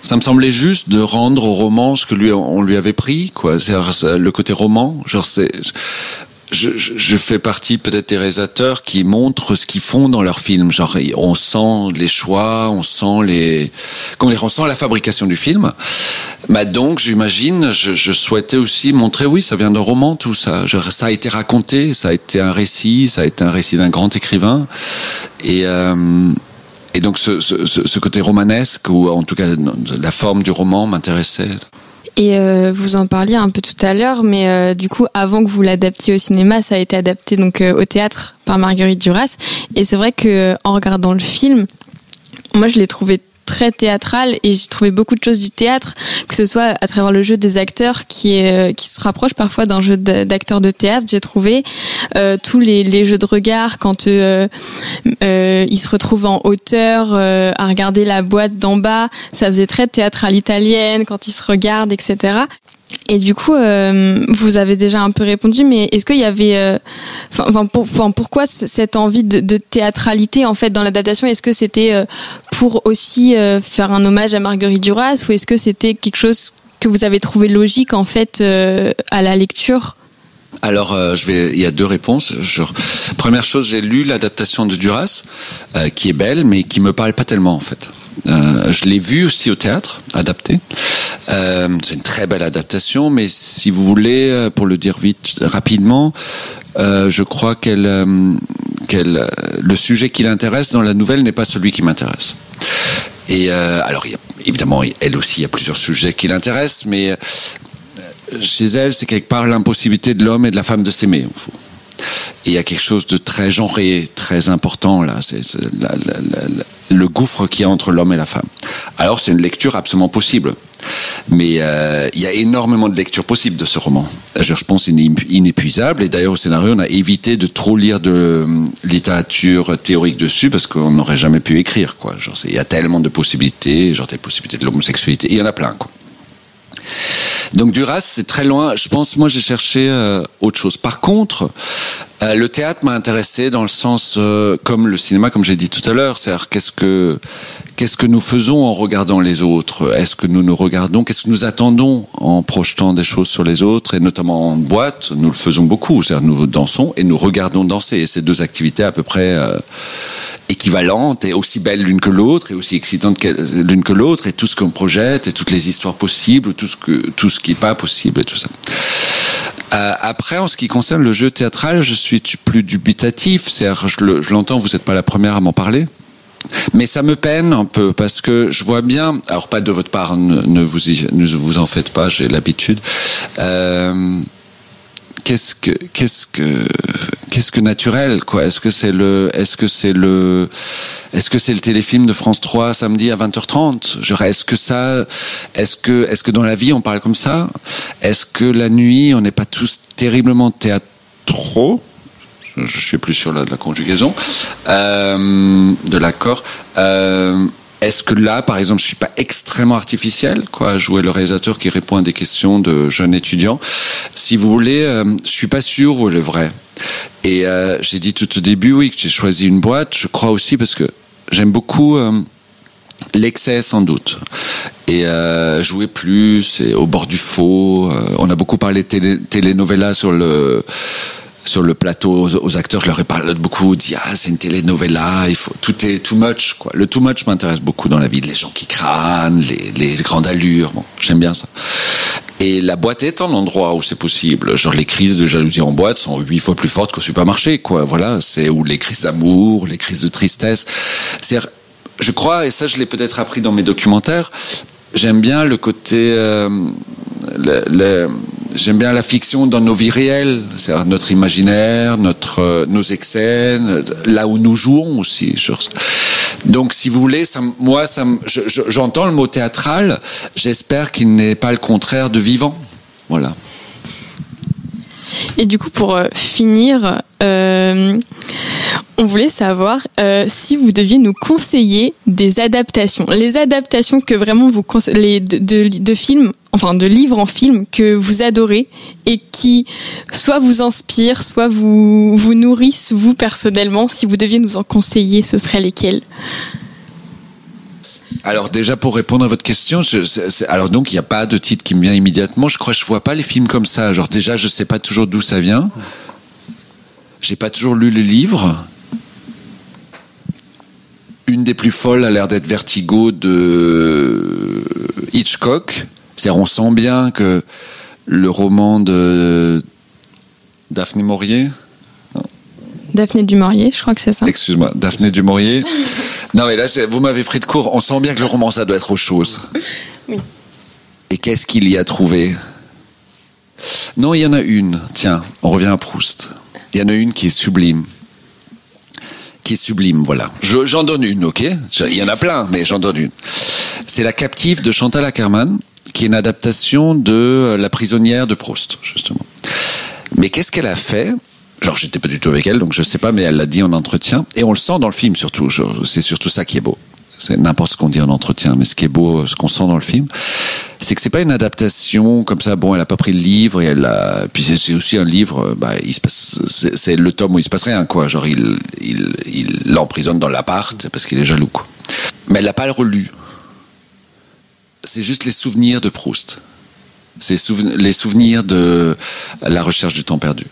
ça me semblait juste de rendre au roman ce que lui on lui avait pris quoi c'est le côté roman genre c'est je, je, fais partie peut-être des réalisateurs qui montrent ce qu'ils font dans leurs films. Genre, on sent les choix, on sent les, qu'on les ressent la fabrication du film. Bah donc, j'imagine, je, je, souhaitais aussi montrer, oui, ça vient d'un roman, tout ça. ça a été raconté, ça a été un récit, ça a été un récit d'un grand écrivain. Et euh, et donc, ce, ce, ce côté romanesque, ou en tout cas la forme du roman, m'intéressait. Et euh, vous en parliez un peu tout à l'heure, mais euh, du coup, avant que vous l'adaptiez au cinéma, ça a été adapté donc euh, au théâtre par Marguerite Duras. Et c'est vrai que en regardant le film, moi, je l'ai trouvé très théâtral et j'ai trouvé beaucoup de choses du théâtre, que ce soit à travers le jeu des acteurs qui est qui se rapproche parfois d'un jeu d'acteurs de théâtre. J'ai trouvé euh, tous les, les, jeux de regard quand euh, euh, ils se retrouvent en hauteur euh, à regarder la boîte d'en bas, ça faisait très théâtral italienne quand ils se regardent, etc. Et du coup, euh, vous avez déjà un peu répondu, mais est-ce qu'il y avait, euh, pourquoi cette envie de, théâtralité en fait dans l'adaptation? Est-ce que c'était euh, pour aussi faire un hommage à Marguerite Duras, ou est-ce que c'était quelque chose que vous avez trouvé logique en fait à la lecture? Alors, je vais. Il y a deux réponses. Première chose, j'ai lu l'adaptation de Duras, qui est belle, mais qui me parle pas tellement en fait. Euh, je l'ai vu aussi au théâtre, adapté. Euh, c'est une très belle adaptation, mais si vous voulez, euh, pour le dire vite, rapidement, je crois qu'elle, qu'elle, le sujet qui l'intéresse dans la nouvelle n'est pas celui qui m'intéresse. Et alors, évidemment, elle aussi, il y a plusieurs sujets qui l'intéressent, mais chez elle, c'est quelque part l'impossibilité de l'homme et de la femme de s'aimer. Et il y a quelque chose de très genré, très important là. C'est le gouffre qu'il y a entre l'homme et la femme. Alors c'est une lecture absolument possible. Mais euh, il y a énormément de lectures possibles de ce roman. Je, je pense inépuisable. Et d'ailleurs au scénario, on a évité de trop lire de littérature théorique dessus parce qu'on n'aurait jamais pu écrire. Quoi. Il y a tellement de possibilités, genre des possibilités de l'homosexualité. Il y en a plein. Quoi. Donc Duras, c'est très loin. Je pense, moi, j'ai cherché euh, autre chose. Par contre, euh, le théâtre m'a intéressé dans le sens, euh, comme le cinéma, comme j'ai dit tout à l'heure, c'est-à-dire qu'est-ce que qu'est-ce que nous faisons en regardant les autres? Est-ce que nous nous regardons? Qu'est-ce que nous attendons en projetant des choses sur les autres? Et notamment en boîte, nous le faisons beaucoup. C'est-à-dire nous dansons et nous regardons danser. Et ces deux activités à peu près euh, équivalentes et aussi belles l'une que l'autre et aussi excitantes l'une que l'autre et tout ce qu'on projette et toutes les histoires possibles, tout ce que tout ce qui est pas possible et tout ça. Euh, après, en ce qui concerne le jeu théâtral, je suis plus dubitatif. C'est-à-dire, je le- je l'entends, vous n'êtes pas la première à m'en parler. Mais ça me peine un peu parce que je vois bien, alors pas de votre part, ne, ne vous y- ne vous en faites pas, j'ai l'habitude. Euh, qu'est-ce que qu'est-ce que qu'est-ce que naturel quoi? Est-ce que c'est le est-ce que c'est le est-ce que c'est le téléfilm de France 3 samedi à 20h30 Je dirais, est-ce que ça est-ce que est-ce que dans la vie on parle comme ça? Est-ce que la nuit on n'est pas tous terriblement théâtraux? Je, suis plus sur la, la conjugaison euh, de l'accord. Euh, est-ce que là, par exemple, je suis pas extrêmement artificiel, quoi, à jouer le réalisateur qui répond à des questions de jeunes étudiants? Si vous voulez, euh, je suis pas sûr où est le vrai. Et euh, j'ai dit tout au début, oui, que j'ai choisi une boîte. Je crois aussi parce que j'aime beaucoup euh, l'excès, sans doute. Et euh, jouer plus, et au bord du faux. Euh, on a beaucoup parlé de télé, télénovela sur le sur le plateau aux, acteurs, je leur ai parlé beaucoup, dit ah c'est une telenovela, il faut tout est too much quoi. Le too much m'intéresse beaucoup dans la vie, les gens qui crânent, les, les grandes allures, bon j'aime bien ça. Et la boîte est un endroit où c'est possible. Genre les crises de jalousie en boîte sont huit fois plus fortes qu'au supermarché quoi. Voilà, c'est où les crises d'amour, les crises de tristesse. C'est je crois et ça je l'ai peut-être appris dans mes documentaires. J'aime bien le côté euh, j'aime bien la fiction dans nos vies réelles, c'est-à-dire notre imaginaire, notre, euh, nos excès, là où nous jouons aussi. Donc, si vous voulez, moi, j'entends le mot théâtral. J'espère qu'il n'est pas le contraire de vivant. Voilà. Et du coup, pour euh, finir, euh, on voulait savoir euh, si vous deviez nous conseiller des adaptations. Les adaptations que vraiment vous de, films, enfin de livres en film que vous adorez et qui soit vous inspirent, soit vous, vous nourrissent vous personnellement. Si vous deviez nous en conseiller, ce seraient lesquels? Alors déjà pour répondre à votre question, alors donc il n'y a pas de titre qui me vient immédiatement. Je crois que je vois pas les films comme ça. Genre déjà je sais pas toujours d'où ça vient. J'ai pas toujours lu le livre. Une des plus folles a l'air d'être Vertigo de Hitchcock. C'est-à-dire on sent bien que le roman de Daphné Maurier, Daphné du Maurier, je crois que c'est ça. excuse-moi, Daphné du Maurier. Non mais là, vous m'avez pris de court. On sent bien que le roman, ça doit être autre chose. Oui. Et qu'est-ce qu'il y a trouvé? Non, il y en a une. Tiens, on revient à Proust. Il y en a une qui est sublime. Sublime, voilà. Je- J'en donne une, ok? Il y en a plein, mais j'en donne une. C'est La captive de Chantal Ackerman, qui est une adaptation de euh, La prisonnière de Proust, justement. Mais qu'est-ce qu'elle a fait? Genre, j'étais pas du tout avec elle, donc je sais pas, mais elle l'a dit en entretien. Et on le sent dans le film, surtout. C'est surtout ça qui est beau. C'est n'importe ce qu'on dit en entretien, mais ce qui est beau, ce qu'on sent dans le film, c'est que c'est pas une adaptation comme ça. Bon, elle a pas pris le livre et elle a. Puis c'est- aussi un livre. euh, Bah. C'est le tome où il se passe rien, quoi. Genre, il il l'emprisonne dans l'appart parce qu'il est jaloux, quoi. Mais elle l'a pas relu. C'est juste les souvenirs de Proust. C'est les souvenirs de la recherche du temps perdu.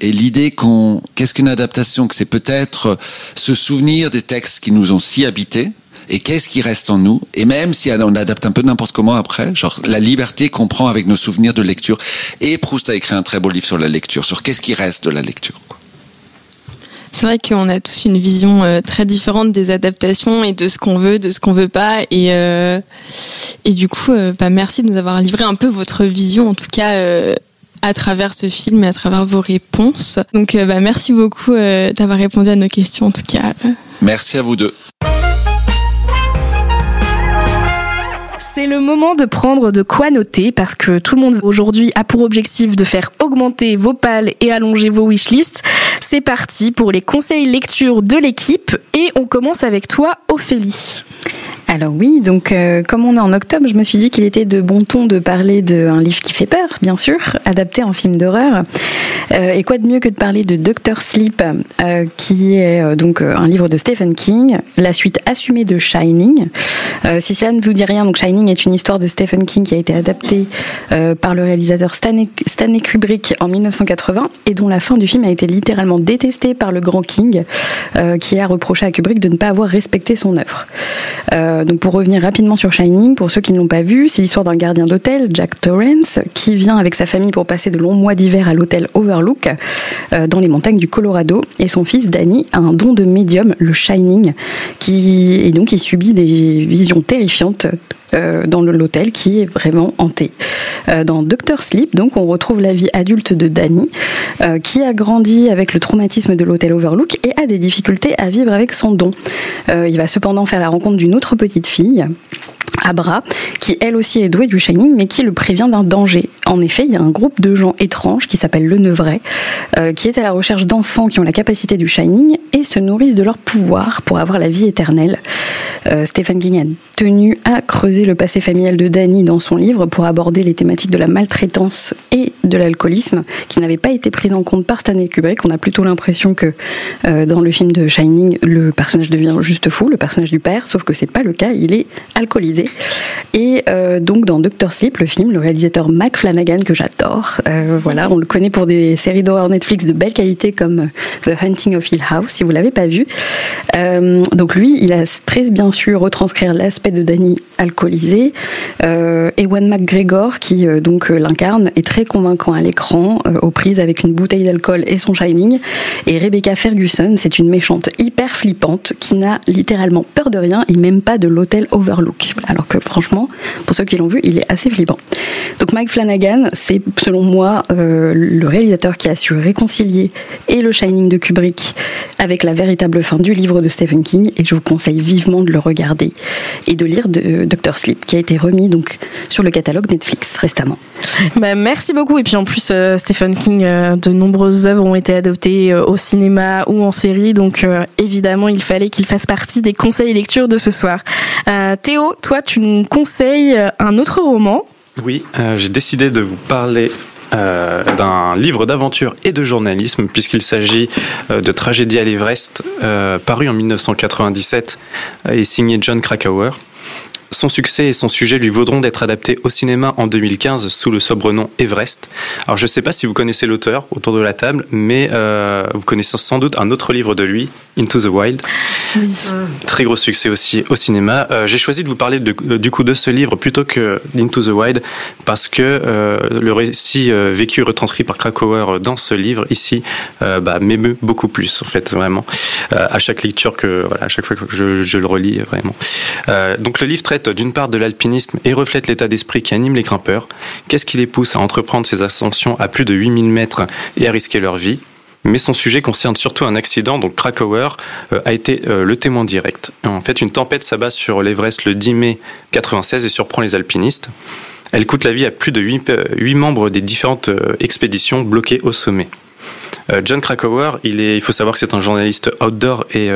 Et l'idée qu'on, qu'est-ce qu'une adaptation? Que c'est peut-être se souvenir des textes qui nous ont si habités, et qu'est-ce qui reste en nous? Et même si on adapte un peu n'importe comment après genre la liberté qu'on prend avec nos souvenirs de lecture et Proust a écrit un très beau livre sur la lecture sur qu'est-ce qui reste de la lecture quoi. C'est vrai qu'on a tous une vision euh, très différente des adaptations et de ce qu'on veut, de ce qu'on veut pas. Et, euh, et du coup, euh, bah, merci de nous avoir livré un peu votre vision, en tout cas euh, à travers ce film et à travers vos réponses. Donc, bah, merci beaucoup euh, d'avoir répondu à nos questions, en tout cas. merci à vous deux C'est le moment de prendre de quoi noter parce que tout le monde aujourd'hui a pour objectif de faire augmenter vos pales et allonger vos wishlists. C'est parti pour les conseils lecture de l'équipe et on commence avec toi Ophélie. Alors oui, donc euh, comme on est en octobre, je me suis dit qu'il était de bon ton de parler d'un livre qui fait peur, bien sûr, adapté en film d'horreur. Euh, et quoi de mieux que de parler de Doctor Sleep, euh, qui est euh, donc un livre de Stephen King, la suite assumée de Shining. Si cela ne vous dit rien, donc Shining est une histoire de Stephen King qui a été adaptée par le réalisateur Stanley, Kubrick en 1980 et dont la fin du film a été littéralement détestée par le grand King, qui a reproché à Kubrick de ne pas avoir respecté son œuvre. Donc pour revenir rapidement sur Shining, pour ceux qui ne l'ont pas vu, c'est l'histoire d'un gardien d'hôtel, Jack Torrance, qui vient avec sa famille pour passer de longs mois d'hiver à l'hôtel Overlook euh, dans les montagnes du Colorado. Et son fils Danny a un don de médium, le Shining, qui et donc il subit des visions terrifiantes euh, dans l'hôtel qui est vraiment hanté. Euh, dans Doctor Sleep, donc, on retrouve la vie adulte de Danny, qui a grandi avec le traumatisme de l'hôtel Overlook et a des difficultés à vivre avec son don. Il va cependant faire la rencontre d'une autre petite fille. Abra, qui elle aussi est douée du Shining, mais qui le prévient d'un danger. En effet, il y a un groupe de gens étranges qui s'appelle le Nevray, euh, qui est à la recherche d'enfants qui ont la capacité du Shining et se nourrissent de leur pouvoir pour avoir la vie éternelle. Euh, Stephen King a tenu à creuser le passé familial de Danny dans son livre pour aborder les thématiques de la maltraitance et de l'alcoolisme, qui n'avaient pas été prises en compte par Stanley Kubrick. On a plutôt l'impression que euh, dans le film de Shining, le personnage devient juste fou, le personnage du père, sauf que c'est pas le cas, il est alcoolisé. Et euh, donc dans Doctor Sleep, le film, le réalisateur Mac Flanagan que j'adore, euh, voilà, on le connaît pour des séries d'horreur Netflix de belle qualité comme The Hunting of Hill House, si vous l'avez pas vu. Euh, donc lui, il a très bien su retranscrire l'aspect de Danny alcoolisé. Ewan McGregor, qui donc l'incarne, est très convaincant à l'écran, aux prises avec une bouteille d'alcool et son Shining. Et Rebecca Ferguson, c'est une méchante hyper flippante qui n'a littéralement peur de rien et même pas de l'hôtel Overlook. Alors que franchement, pour ceux qui l'ont vu, il est assez flippant. Donc Mike Flanagan, c'est selon moi euh, le réalisateur qui a su réconcilier et le Shining de Kubrick avec la véritable fin du livre de Stephen King et je vous conseille vivement de le regarder et de lire de Doctor Sleep qui a été remis donc sur le catalogue Netflix récemment. Bah, merci beaucoup. Et puis en plus, euh, Stephen King, euh, de nombreuses œuvres ont été adoptées euh, au cinéma ou en série. Donc euh, évidemment, il fallait qu'il fasse partie des conseils lecture de ce soir. Euh, Théo, toi, tu nous conseilles euh, un autre roman. Oui, euh, j'ai décidé de vous parler euh, d'un livre d'aventure et de journalisme, puisqu'il s'agit de Tragédie à l'Everest, paru en 1997 euh, et signé John Krakauer. Son succès et son sujet lui vaudront d'être adapté au cinéma en 2015 sous le sobre nom Everest. Alors je ne sais pas si vous connaissez l'auteur autour de la table, mais euh, vous connaissez sans doute un autre livre de lui, Into the Wild. Très gros succès aussi au cinéma. Euh, J'ai choisi de vous parler de- euh, du coup de ce livre plutôt que d'Into the Wild parce que euh, le récit vécu et retranscrit par Krakauer dans ce livre ici bah, m'émeut beaucoup plus en fait vraiment à chaque lecture que voilà à chaque fois que je, je le relis vraiment. Donc le livre traite d'une part de l'alpinisme et reflète l'état d'esprit qui anime les grimpeurs. Qu'est-ce qui les pousse à entreprendre ces ascensions à plus de 8000 mètres et à risquer leur vie? Mais son sujet concerne surtout un accident dont Krakauer euh, a été euh, le témoin direct. En fait, une tempête s'abat sur l'Everest le 10 mai 96 et surprend les alpinistes. Elle coûte la vie à plus de 8, membres des différentes euh, expéditions bloquées au sommet. Euh, John Krakauer, il, il faut savoir que c'est un journaliste outdoor et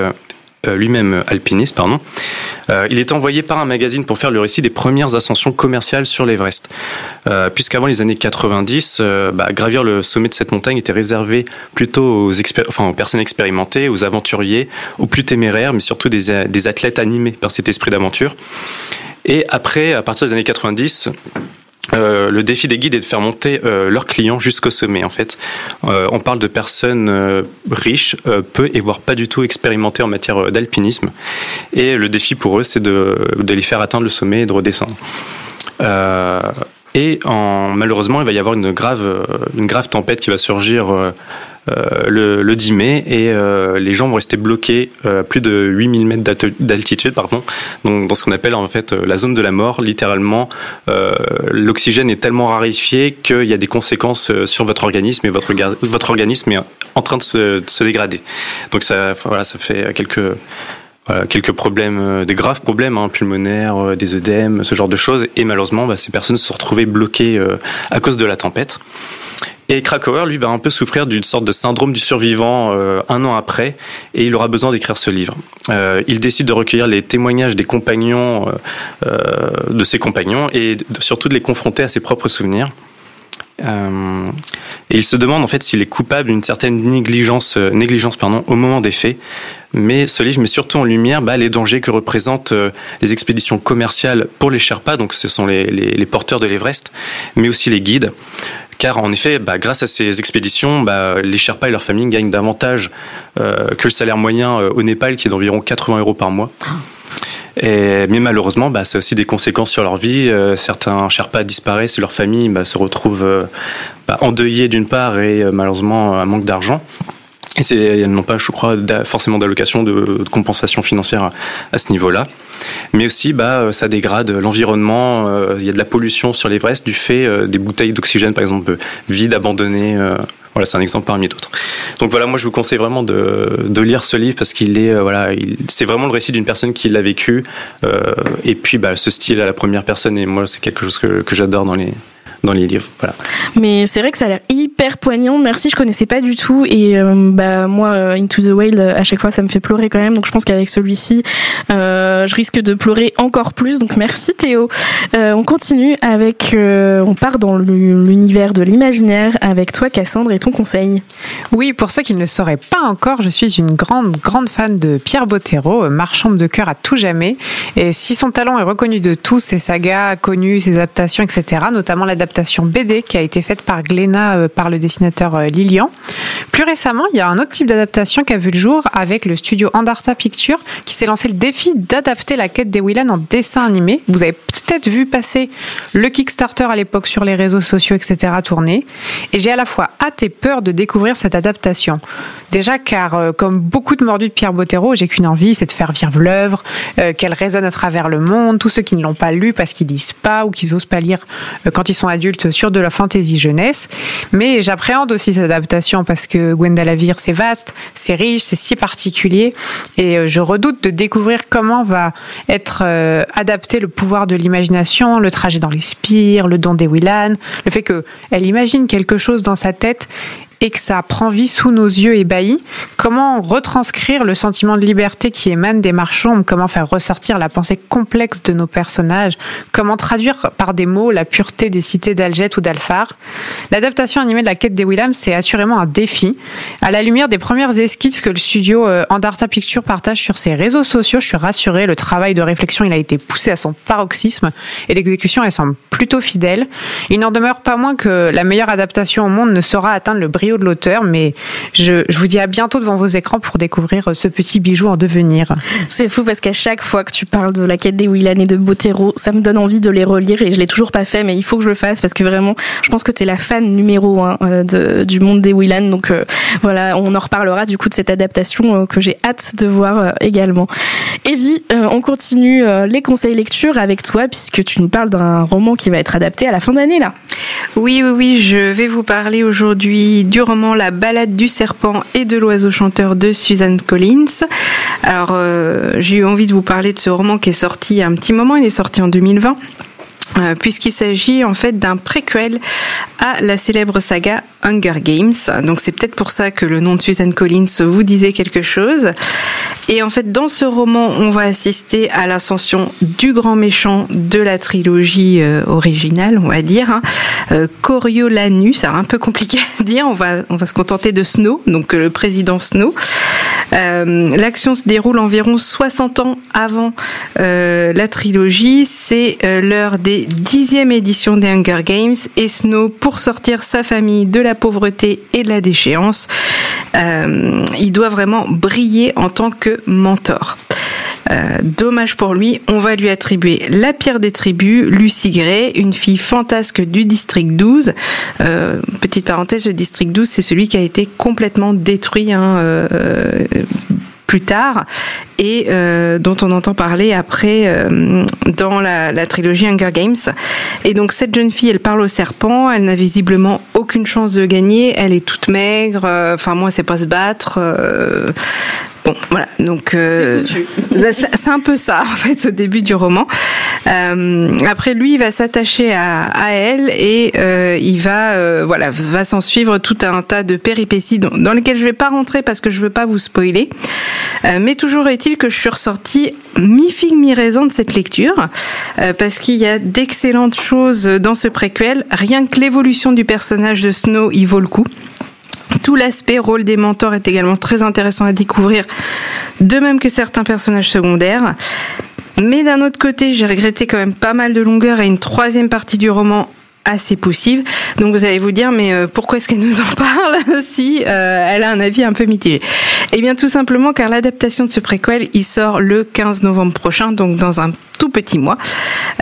euh, euh, lui-même alpiniste, pardon. Euh, il est envoyé par un magazine pour faire le récit des premières ascensions commerciales sur l'Everest. Euh, Puisqu'avant les années 90, euh, bah, gravir le sommet de cette montagne était réservé plutôt aux, personnes expérimentées, aux aventuriers, aux plus téméraires, mais surtout des athlètes animés par cet esprit d'aventure. Et après, à partir des années 90, euh, le défi des guides est de faire monter euh, leurs clients jusqu'au sommet. En fait, euh, on parle de personnes riches, peu et voire pas du tout expérimentées en matière d'alpinisme. Et le défi pour eux, c'est de, les faire atteindre le sommet et de redescendre. Et en, malheureusement, il va y avoir une grave, une grave tempête qui va surgir le, le 10 mai et euh, les gens vont rester bloqués euh, à plus de 8000 mètres d'alti- d'altitude, pardon, dans ce qu'on appelle en fait euh, la zone de la mort. Littéralement, euh, l'oxygène est tellement raréfié qu'il y a des conséquences euh, sur votre organisme et votre, orga- votre organisme est en train de se, de se dégrader. Donc ça, voilà, ça fait quelques problèmes, euh, des graves problèmes hein, pulmonaires, euh, des œdèmes, ce genre de choses. Et malheureusement, bah, ces personnes se sont retrouvées bloquées euh, à cause de la tempête. Et Krakauer, lui, va un peu souffrir d'une sorte de syndrome du survivant euh, un an après, et il aura besoin d'écrire ce livre. Euh, il décide de recueillir les témoignages des compagnons, euh, euh, de ses compagnons, et surtout de les confronter à ses propres souvenirs. Euh, et il se demande en fait s'il est coupable d'une certaine négligence, euh, négligence pardon, au moment des faits. Mais ce livre met surtout en lumière bah, les dangers que représentent euh, les expéditions commerciales pour les Sherpas, donc ce sont les porteurs de l'Everest, mais aussi les guides. Car en effet, bah, grâce à ces expéditions, bah, les Sherpas et leurs familles gagnent davantage euh, que le salaire moyen euh, au Népal, qui est d'environ 80 euros par mois. Mais malheureusement, bah, ça a aussi des conséquences sur leur vie. Euh, certains Sherpas disparaissent et leurs familles bah, se retrouvent euh, d'une part et malheureusement un manque d'argent. Et c'est, elles n'ont pas, je crois, forcément d'allocation de, compensation financière à, ce niveau-là. Mais aussi, bah, ça dégrade l'environnement. euh, Il y a de la pollution sur l'Everest du fait euh, des bouteilles d'oxygène, par exemple, vides, abandonnées. euh, voilà, c'est un exemple parmi d'autres. Donc voilà, moi je vous conseille vraiment de, de lire ce livre parce qu'il est, euh, voilà, il- c'est vraiment le récit d'une personne qui l'a vécu. euh, et puis, bah, ce style à la première personne, et moi, c'est quelque chose que j'adore dans les dans les livres. Voilà. Mais c'est vrai que ça a l'air hyper poignant. Merci, je connaissais pas du tout. Et euh, bah moi, euh, Into the Wild, à chaque fois, ça me fait pleurer quand même. Donc je pense qu'avec celui-ci, euh, je risque de pleurer encore plus. Donc merci Théo. Euh, on continue avec, euh, on part dans l'univers de l'imaginaire avec toi Cassandre et ton conseil. Oui, pour ceux qui ne le sauraient pas encore, je suis une grande, grande fan de Pierre Bottero, marchande de cœur à tout jamais. Et si son talent est reconnu de tous, ses sagas connues, ses adaptations, etc., notamment l'adaptation BD qui a été faite par Glénat euh, par le dessinateur euh, Lilian. Plus récemment, il y a un autre type d'adaptation qui a vu le jour avec le studio Andarta Pictures qui s'est lancé le défi d'adapter la quête des Willan en dessin animé. Vous avez peut-être vu passer le Kickstarter à l'époque sur les réseaux sociaux, etc. tourner. Et j'ai à la fois hâte et peur de découvrir cette adaptation. Déjà car, euh, comme beaucoup de mordus de Pierre Bottero, j'ai qu'une envie, c'est de faire vivre l'œuvre, qu'elle résonne à travers le monde. Tous ceux qui ne l'ont pas lu parce qu'ils lisent pas ou qu'ils osent pas lire quand ils sont adultes sur de la fantaisie jeunesse. Mais j'appréhende aussi cette adaptation parce que Gwendalavir, c'est vaste, c'est riche, c'est si particulier. Et euh, je redoute de découvrir comment va être euh, adapté le pouvoir de l'imagination, le trajet dans les spires, le don des Willan, le fait qu'elle imagine quelque chose dans sa tête et que ça prend vie sous nos yeux ébahis, comment retranscrire le sentiment de liberté qui émane des marchands, comment faire ressortir la pensée complexe de nos personnages, comment traduire par des mots la pureté des cités d'Algette ou d'Alphar. L'adaptation animée de la quête des Williams, c'est assurément un défi. À la lumière des premières esquisses que le studio euh, Andarta Pictures partage sur ses réseaux sociaux, je suis rassurée, le travail de réflexion, il a été poussé à son paroxysme et l'exécution, elle semble plutôt fidèle. Il n'en demeure pas moins que la meilleure adaptation au monde ne saura atteindre le de l'auteur, mais je, je vous dis à bientôt devant vos écrans pour découvrir ce petit bijou en devenir. C'est fou parce qu'à chaque fois que tu parles de la quête des Willan et de Botero, ça me donne envie de les relire et je l'ai toujours pas fait, mais il faut que je le fasse parce que vraiment, je pense que tu es la fan numéro un euh, de- du monde des Willan. Donc euh, voilà, on en reparlera du coup de cette adaptation euh, que j'ai hâte de voir euh, également. Evie, euh, on continue euh, les conseils lecture avec toi puisque tu nous parles d'un roman qui va être adapté à la fin d'année là. Oui, oui, oui, je vais vous parler aujourd'hui du roman La balade du serpent et de l'oiseau chanteur de Suzanne Collins. Alors, euh, j'ai eu envie de vous parler de ce roman qui est sorti il y a un petit moment, il est sorti en 2020. Euh, Puisqu'il s'agit en fait d'un préquel à la célèbre saga Hunger Games. Donc c'est peut-être pour ça que le nom de Suzanne Collins vous disait quelque chose. Et en fait, dans ce roman, on va assister à l'ascension du grand méchant de la trilogie euh, originale, on va dire, hein. euh, Coriolanus. C'est un peu compliqué à dire. On va, on va se contenter de Snow, donc le président Snow. L'action se déroule environ 60 ans avant la trilogie. C'est l'heure des dixième éditions des Hunger Games et Snow, pour sortir sa famille de la pauvreté et de la déchéance, il doit vraiment briller en tant que mentor. Euh, dommage pour lui, on va lui attribuer la pire des tribus, Lucy Gray, une fille fantasque du district 12. Euh, petite parenthèse, le district 12, c'est celui qui a été complètement détruit hein, euh, plus tard et dont on entend parler après dans la, trilogie Hunger Games. Et donc cette jeune fille, elle parle au serpent, elle n'a visiblement aucune chance de gagner, elle est toute maigre, enfin moi c'est pas se battre. Bon, voilà. Donc euh, c'est un peu ça en fait au début du roman. Euh, après lui, il va s'attacher à, à, elle et euh, il va euh, voilà va s'en suivre tout un tas de péripéties dans, dans, lesquelles je vais pas rentrer parce que je veux pas vous spoiler. Euh, mais toujours est-il que je suis ressortie mi figue mi raisin de cette lecture euh, parce qu'il y a d'excellentes choses dans ce préquel. Rien que l'évolution du personnage de Snow, il vaut le coup. Tout l'aspect rôle des mentors est également très intéressant à découvrir, de même que certains personnages secondaires. Mais d'un autre côté, j'ai regretté quand même pas mal de longueur et une troisième partie du roman assez poussive. Donc vous allez vous dire, mais euh, pourquoi est-ce qu'elle nous en parle si euh, elle a un avis un peu mitigé? Eh bien tout simplement car l'adaptation de ce préquel, il sort le 15 novembre prochain, donc dans un tout petit mois,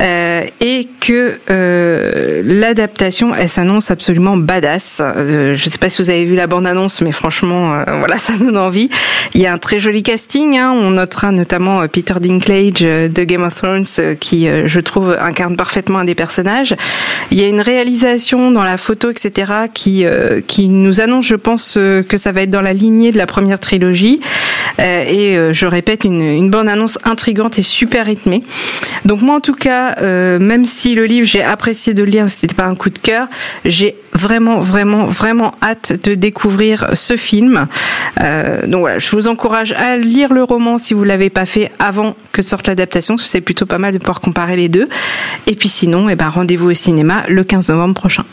euh, et que euh, l'adaptation, elle s'annonce absolument badass. Euh, je ne sais pas si vous avez vu la bande-annonce, mais franchement, euh, voilà, ça donne envie. Il y a un très joli casting. Hein. On notera notamment euh, Peter Dinklage de Game of Thrones, qui, je trouve, incarne parfaitement un des personnages. Il y a une réalisation dans la photo, etc., qui qui nous annonce, je pense, que ça va être dans la lignée de la première trilogie. Et je répète, une, une bande-annonce intrigante et super rythmée. Donc moi en tout cas, euh, même si le livre j'ai apprécié de le lire, c'était pas un coup de cœur, j'ai vraiment vraiment vraiment hâte de découvrir ce film. Euh, donc voilà, je vous encourage à lire le roman si vous l'avez pas fait avant que sorte l'adaptation, c'est plutôt pas mal de pouvoir comparer les deux. Et puis sinon, eh ben rendez-vous au cinéma le 15 novembre prochain.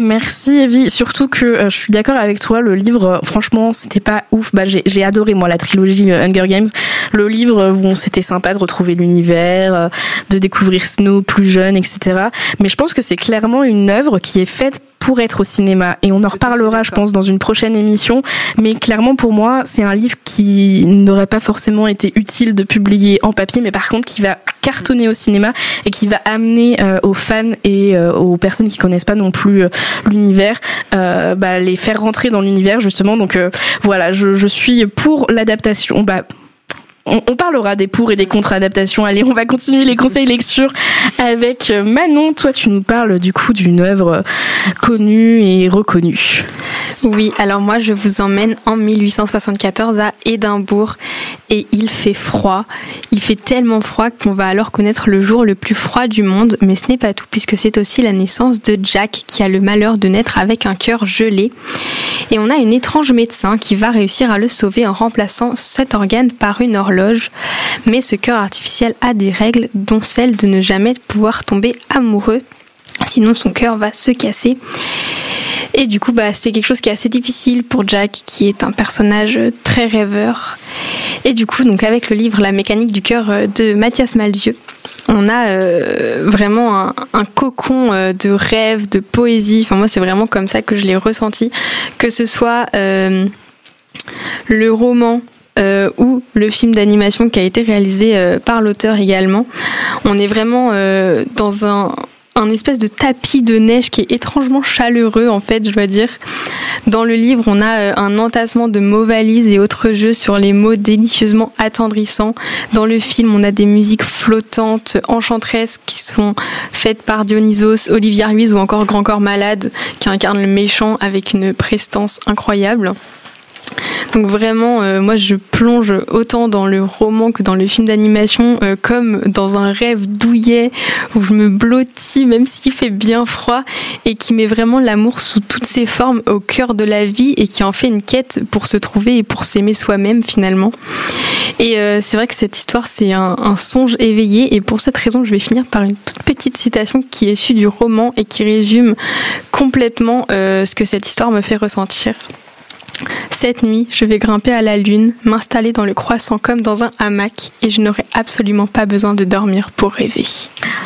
Merci Evie, surtout que euh, je suis d'accord avec toi, le livre, euh, franchement, c'était pas ouf. Bah, j'ai adoré moi la trilogie euh, Hunger Games. Le livre, bon, c'était sympa de retrouver l'univers, de découvrir Snow plus jeune, etc. Mais je pense que c'est clairement une œuvre qui est faite pour être au cinéma. Et on en reparlera, je pense, dans une prochaine émission. Mais clairement, pour moi, c'est un livre qui n'aurait pas forcément été utile de publier en papier, mais par contre, qui va cartonner au cinéma et qui va amener euh, aux fans et euh, aux personnes qui connaissent pas non plus euh, l'univers, bah, les faire rentrer dans l'univers justement. Donc voilà, je, je suis pour l'adaptation. Bah, on, parlera des pour et des contre adaptations. Allez, on va continuer les conseils lecture avec Manon. Toi, tu nous parles du coup d'une œuvre connue et reconnue. Oui, alors moi, je vous emmène en 1874 à Édimbourg et il fait froid. Il fait tellement froid qu'on va alors connaître le jour le plus froid du monde. Mais ce n'est pas tout puisque c'est aussi la naissance de Jack qui a le malheur de naître avec un cœur gelé. Et on a une étrange médecin qui va réussir à le sauver en remplaçant cet organe par une horloge mais ce cœur artificiel a des règles, dont celle de ne jamais pouvoir tomber amoureux, sinon son cœur va se casser. Et du coup, bah, c'est quelque chose qui est assez difficile pour Jack, qui est un personnage très rêveur. Et du coup, donc avec le livre La mécanique du cœur euh, de Mathias Malzieu, on a euh, vraiment un, cocon euh, de rêve, de poésie. Enfin, moi, c'est vraiment comme ça que je l'ai ressenti, que ce soit le roman euh, ou le film d'animation qui a été réalisé euh, par l'auteur également. On est vraiment euh, dans un, espèce de tapis de neige qui est étrangement chaleureux en fait, je dois dire. Dans le livre, on a un entassement de mots valises et autres jeux sur les mots délicieusement attendrissants. Dans le film, on a des musiques flottantes, enchanteresses qui sont faites par Dionysos, Olivia Ruiz ou encore Grand Corps Malade qui incarne le méchant avec une prestance incroyable. Donc vraiment, euh, moi je plonge autant dans le roman que dans le film d'animation, euh, comme dans un rêve douillet où je me blottis même s'il fait bien froid et qui met vraiment l'amour sous toutes ses formes au cœur de la vie et qui en fait une quête pour se trouver et pour s'aimer soi-même finalement. Et euh, c'est vrai que cette histoire c'est un, un, songe éveillé et pour cette raison je vais finir par une toute petite citation qui est issue du roman et qui résume complètement ce que cette histoire me fait ressentir. Cette nuit, je vais grimper à la lune, m'installer dans le croissant comme dans un hamac et je n'aurai absolument pas besoin de dormir pour rêver.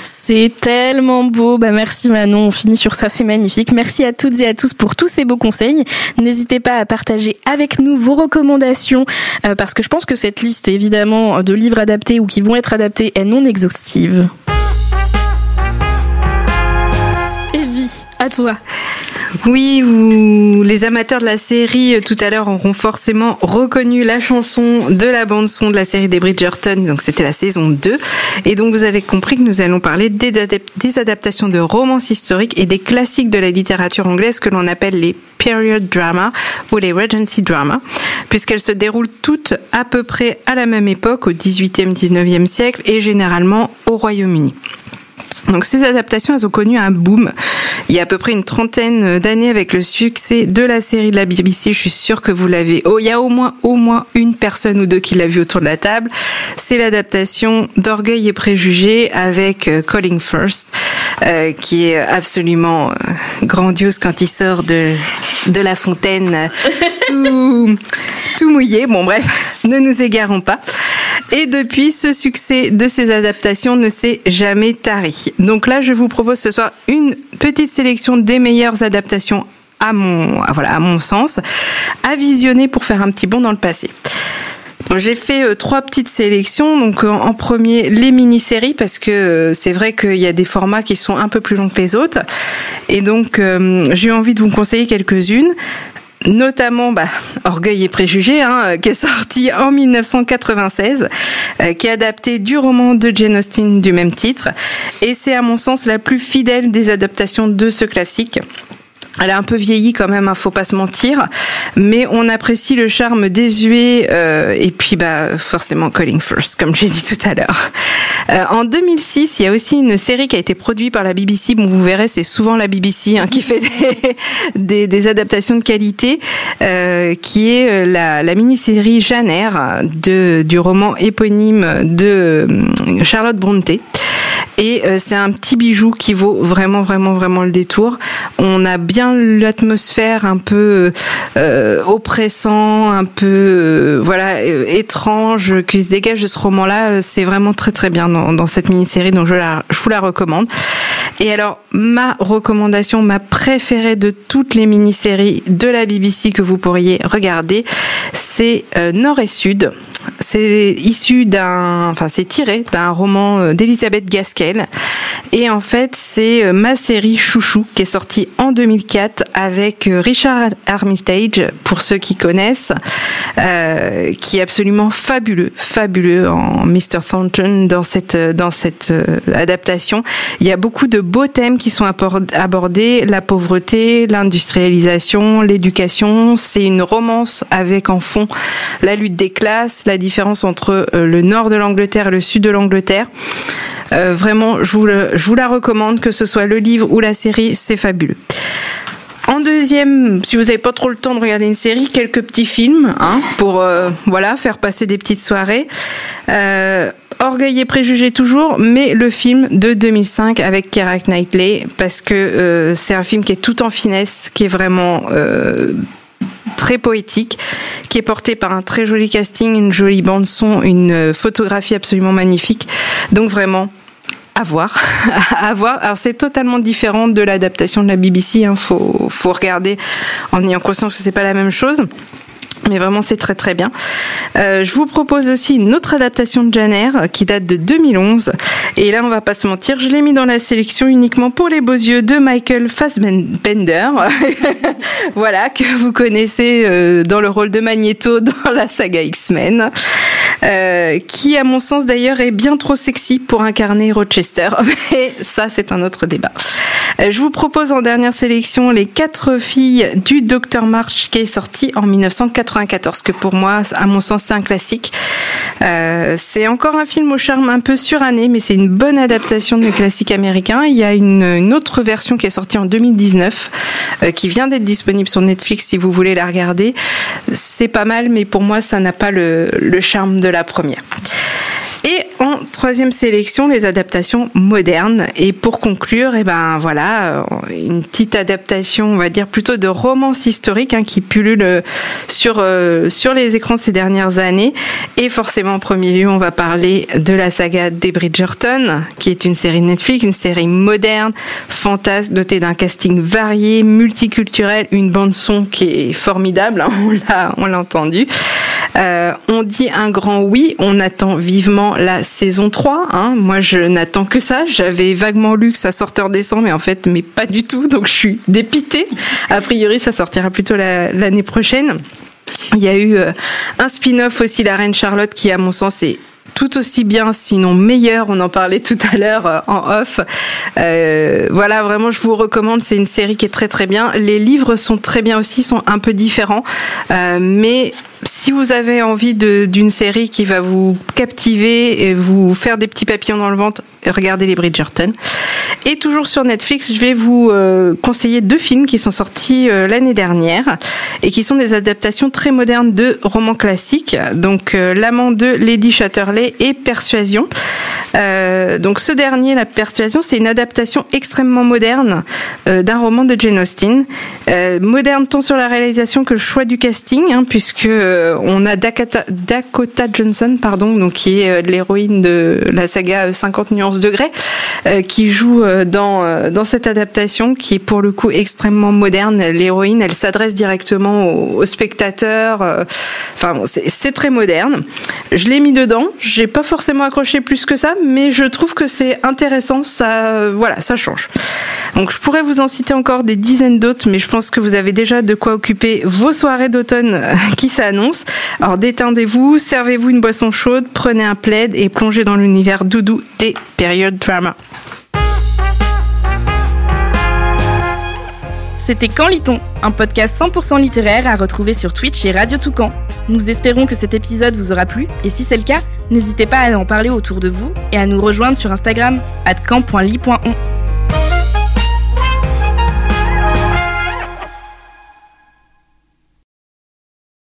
C'est tellement beau. Bah merci Manon, on finit sur ça, c'est magnifique. Merci à toutes et à tous pour tous ces beaux conseils. N'hésitez pas à partager avec nous vos recommandations euh, parce que je pense que cette liste évidemment de livres adaptés ou qui vont être adaptés est non exhaustive. Evie, à toi. Oui, les amateurs de la série euh, tout à l'heure auront forcément reconnu la chanson de la bande son de la série des Bridgerton. Donc c'était la saison 2. Et donc vous avez compris que nous allons parler des adaptations de romances historiques et des classiques de la littérature anglaise que l'on appelle les period drama ou les Regency drama, puisqu'elles se déroulent toutes à peu près à la même époque, au 18e, 19e siècle et généralement au Royaume-Uni. Donc ces adaptations, elles ont connu un boom il y a à peu près une trentaine d'années avec le succès de la série de la BBC. Je suis sûre que vous l'avez. Oh, il y a au moins au moins une personne ou deux qui l'a vu autour de la table. C'est l'adaptation d'Orgueil et préjugés avec euh, Calling First, euh, qui est absolument euh, grandiose quand il sort de de la fontaine, euh, tout tout mouillé. Bon bref, ne nous égarons pas. Et depuis, ce succès de ces adaptations ne s'est jamais tari. Donc là, je vous propose ce soir une petite sélection des meilleures adaptations à mon, voilà, à mon sens, à visionner pour faire un petit bond dans le passé. J'ai fait euh, trois petites sélections. Donc en, premier les mini-séries parce que euh, c'est vrai qu'il y a des formats qui sont un peu plus longs que les autres. Et donc euh, j'ai envie de vous conseiller quelques-unes notamment bah, Orgueil et préjugés, hein, qui est sorti en 1996, euh, qui est adapté du roman de Jane Austen du même titre, et c'est à mon sens la plus fidèle des adaptations de ce classique. Elle a un peu vieilli quand même, hein, faut pas se mentir, mais on apprécie le charme désuet euh, et puis bah forcément Calling First, comme j'ai dit tout à l'heure. Euh, en 2006, il y a aussi une série qui a été produite par la BBC. Bon, vous verrez, c'est souvent la BBC hein, qui fait des, des, des adaptations de qualité, euh, qui est euh, la, la mini-série Janer de du roman éponyme de euh, Charlotte Brontë. Et euh, c'est un petit bijou qui vaut vraiment, vraiment, vraiment le détour. On a bien l'atmosphère un peu euh, oppressant, un peu euh, voilà euh, étrange qui se dégage de ce roman-là. Euh, C'est vraiment très, très bien dans, dans cette mini-série, donc je, la, je vous la recommande. Et alors, ma recommandation, ma préférée de toutes les mini-séries de la BBC que vous pourriez regarder, c'est euh, Nord et Sud. C'est issu d'un, enfin c'est tiré d'un roman euh, d'Elisabeth Gaskell. Et en fait, c'est euh, ma série Chouchou qui est sortie en 2004 avec euh, Richard Armitage, pour ceux qui connaissent, qui est absolument fabuleux, fabuleux en Mr. Thornton dans cette dans cette adaptation. Il y a beaucoup de beaux thèmes qui sont abordés la pauvreté, l'industrialisation, l'éducation. C'est une romance avec en fond la lutte des classes, la différence entre euh, le nord de l'Angleterre et le sud de l'Angleterre. Euh, vraiment, je vous, la recommande, que ce soit le livre ou la série, c'est fabuleux. En deuxième, si vous n'avez pas trop le temps de regarder une série, quelques petits films hein, pour euh, voilà faire passer des petites soirées. Orgueil et préjugés toujours, mais le film de 2005 avec Keira Knightley parce que c'est un film qui est tout en finesse, qui est vraiment très poétique, qui est porté par un très joli casting, une jolie bande son, une euh, photographie absolument magnifique. Donc vraiment à voir, à voir. Alors c'est totalement différent de l'adaptation de la BBC. Hein. Faut faut regarder en ayant conscience que c'est pas la même chose. Mais vraiment, c'est très très bien. Euh, je vous propose aussi une autre adaptation de Janer euh, qui date de 2011. Et là, on va pas se mentir, je l'ai mis dans la sélection uniquement pour les beaux yeux de Michael Fassbender. voilà, que vous connaissez euh, dans le rôle de Magneto dans la saga X-Men. Euh, qui, à mon sens d'ailleurs, est bien trop sexy pour incarner Rochester. Mais ça, c'est un autre débat. Euh, je vous propose en dernière sélection les quatre filles du Dr March qui est sorti en 1994, que pour moi, à mon sens, c'est un classique. Euh, c'est encore un film au charme un peu suranné, mais c'est une bonne adaptation de classique américain. Il y a une, autre version qui est sortie en 2019, euh, qui vient d'être disponible sur Netflix si vous voulez la regarder. C'est pas mal, mais pour moi, ça n'a pas le, le charme de la première. Et troisième sélection, les adaptations modernes. Et pour conclure, eh ben voilà, une petite adaptation, on va dire plutôt de romance historique hein, qui pullule sur sur les écrans ces dernières années. Et forcément, en premier lieu, on va parler de la saga des Bridgerton, qui est une série Netflix, une série moderne, fantasque, dotée d'un casting varié, multiculturel, une bande son qui est formidable. Hein, on l'a on l'a entendu. Euh, on dit un grand oui, on attend vivement la saison 3. Hein. Moi, je n'attends que ça. J'avais vaguement lu que ça sortait en décembre, mais en fait, mais pas du tout. Donc, je suis dépitée. A priori, ça sortira plutôt l'année prochaine. Il y a eu euh, un spin-off aussi, La Reine Charlotte, qui, à mon sens, est tout aussi bien, sinon meilleur. On en parlait tout à l'heure euh, en off. Euh, voilà, vraiment, je vous recommande. C'est une série qui est très très bien. Les livres sont très bien aussi, sont un peu différents, mais si vous avez envie d'une série qui va vous captiver et vous faire des petits papillons dans le ventre, regardez les Bridgerton. Et toujours sur Netflix, je vais vous euh, conseiller deux films qui sont sortis euh, l'année dernière et qui sont des adaptations très modernes de romans classiques. Donc euh, L'amant de Lady Chatterley et Persuasion. donc ce dernier, La Persuasion, c'est une adaptation extrêmement moderne d'un roman de Jane Austen. moderne tant sur la réalisation que le choix du casting, hein, puisque on a Dakota, Johnson, pardon, donc qui est euh, l'héroïne de la saga 50 nuances degrés, euh, qui joue dans dans cette adaptation qui est pour le coup extrêmement moderne. L'héroïne, elle s'adresse directement aux, spectateurs. Enfin, c'est très moderne. Je l'ai mis dedans. J'ai pas forcément accroché plus que ça, mais je trouve que c'est intéressant. Ça, voilà, ça change. Donc, je pourrais vous en citer encore des dizaines d'autres, mais je pense que vous avez déjà de quoi occuper vos soirées d'automne qui s'annoncent alors détendez-vous, servez-vous une boisson chaude, prenez un plaid et plongez dans l'univers doudou des périodes drama. C'était Quand lit-on Un podcast 100% littéraire à retrouver sur Twitch et Radio Toucan. Nous espérons que cet épisode vous aura plu et si c'est le cas, n'hésitez pas à en parler autour de vous et à nous rejoindre sur Instagram at camp.ly.on.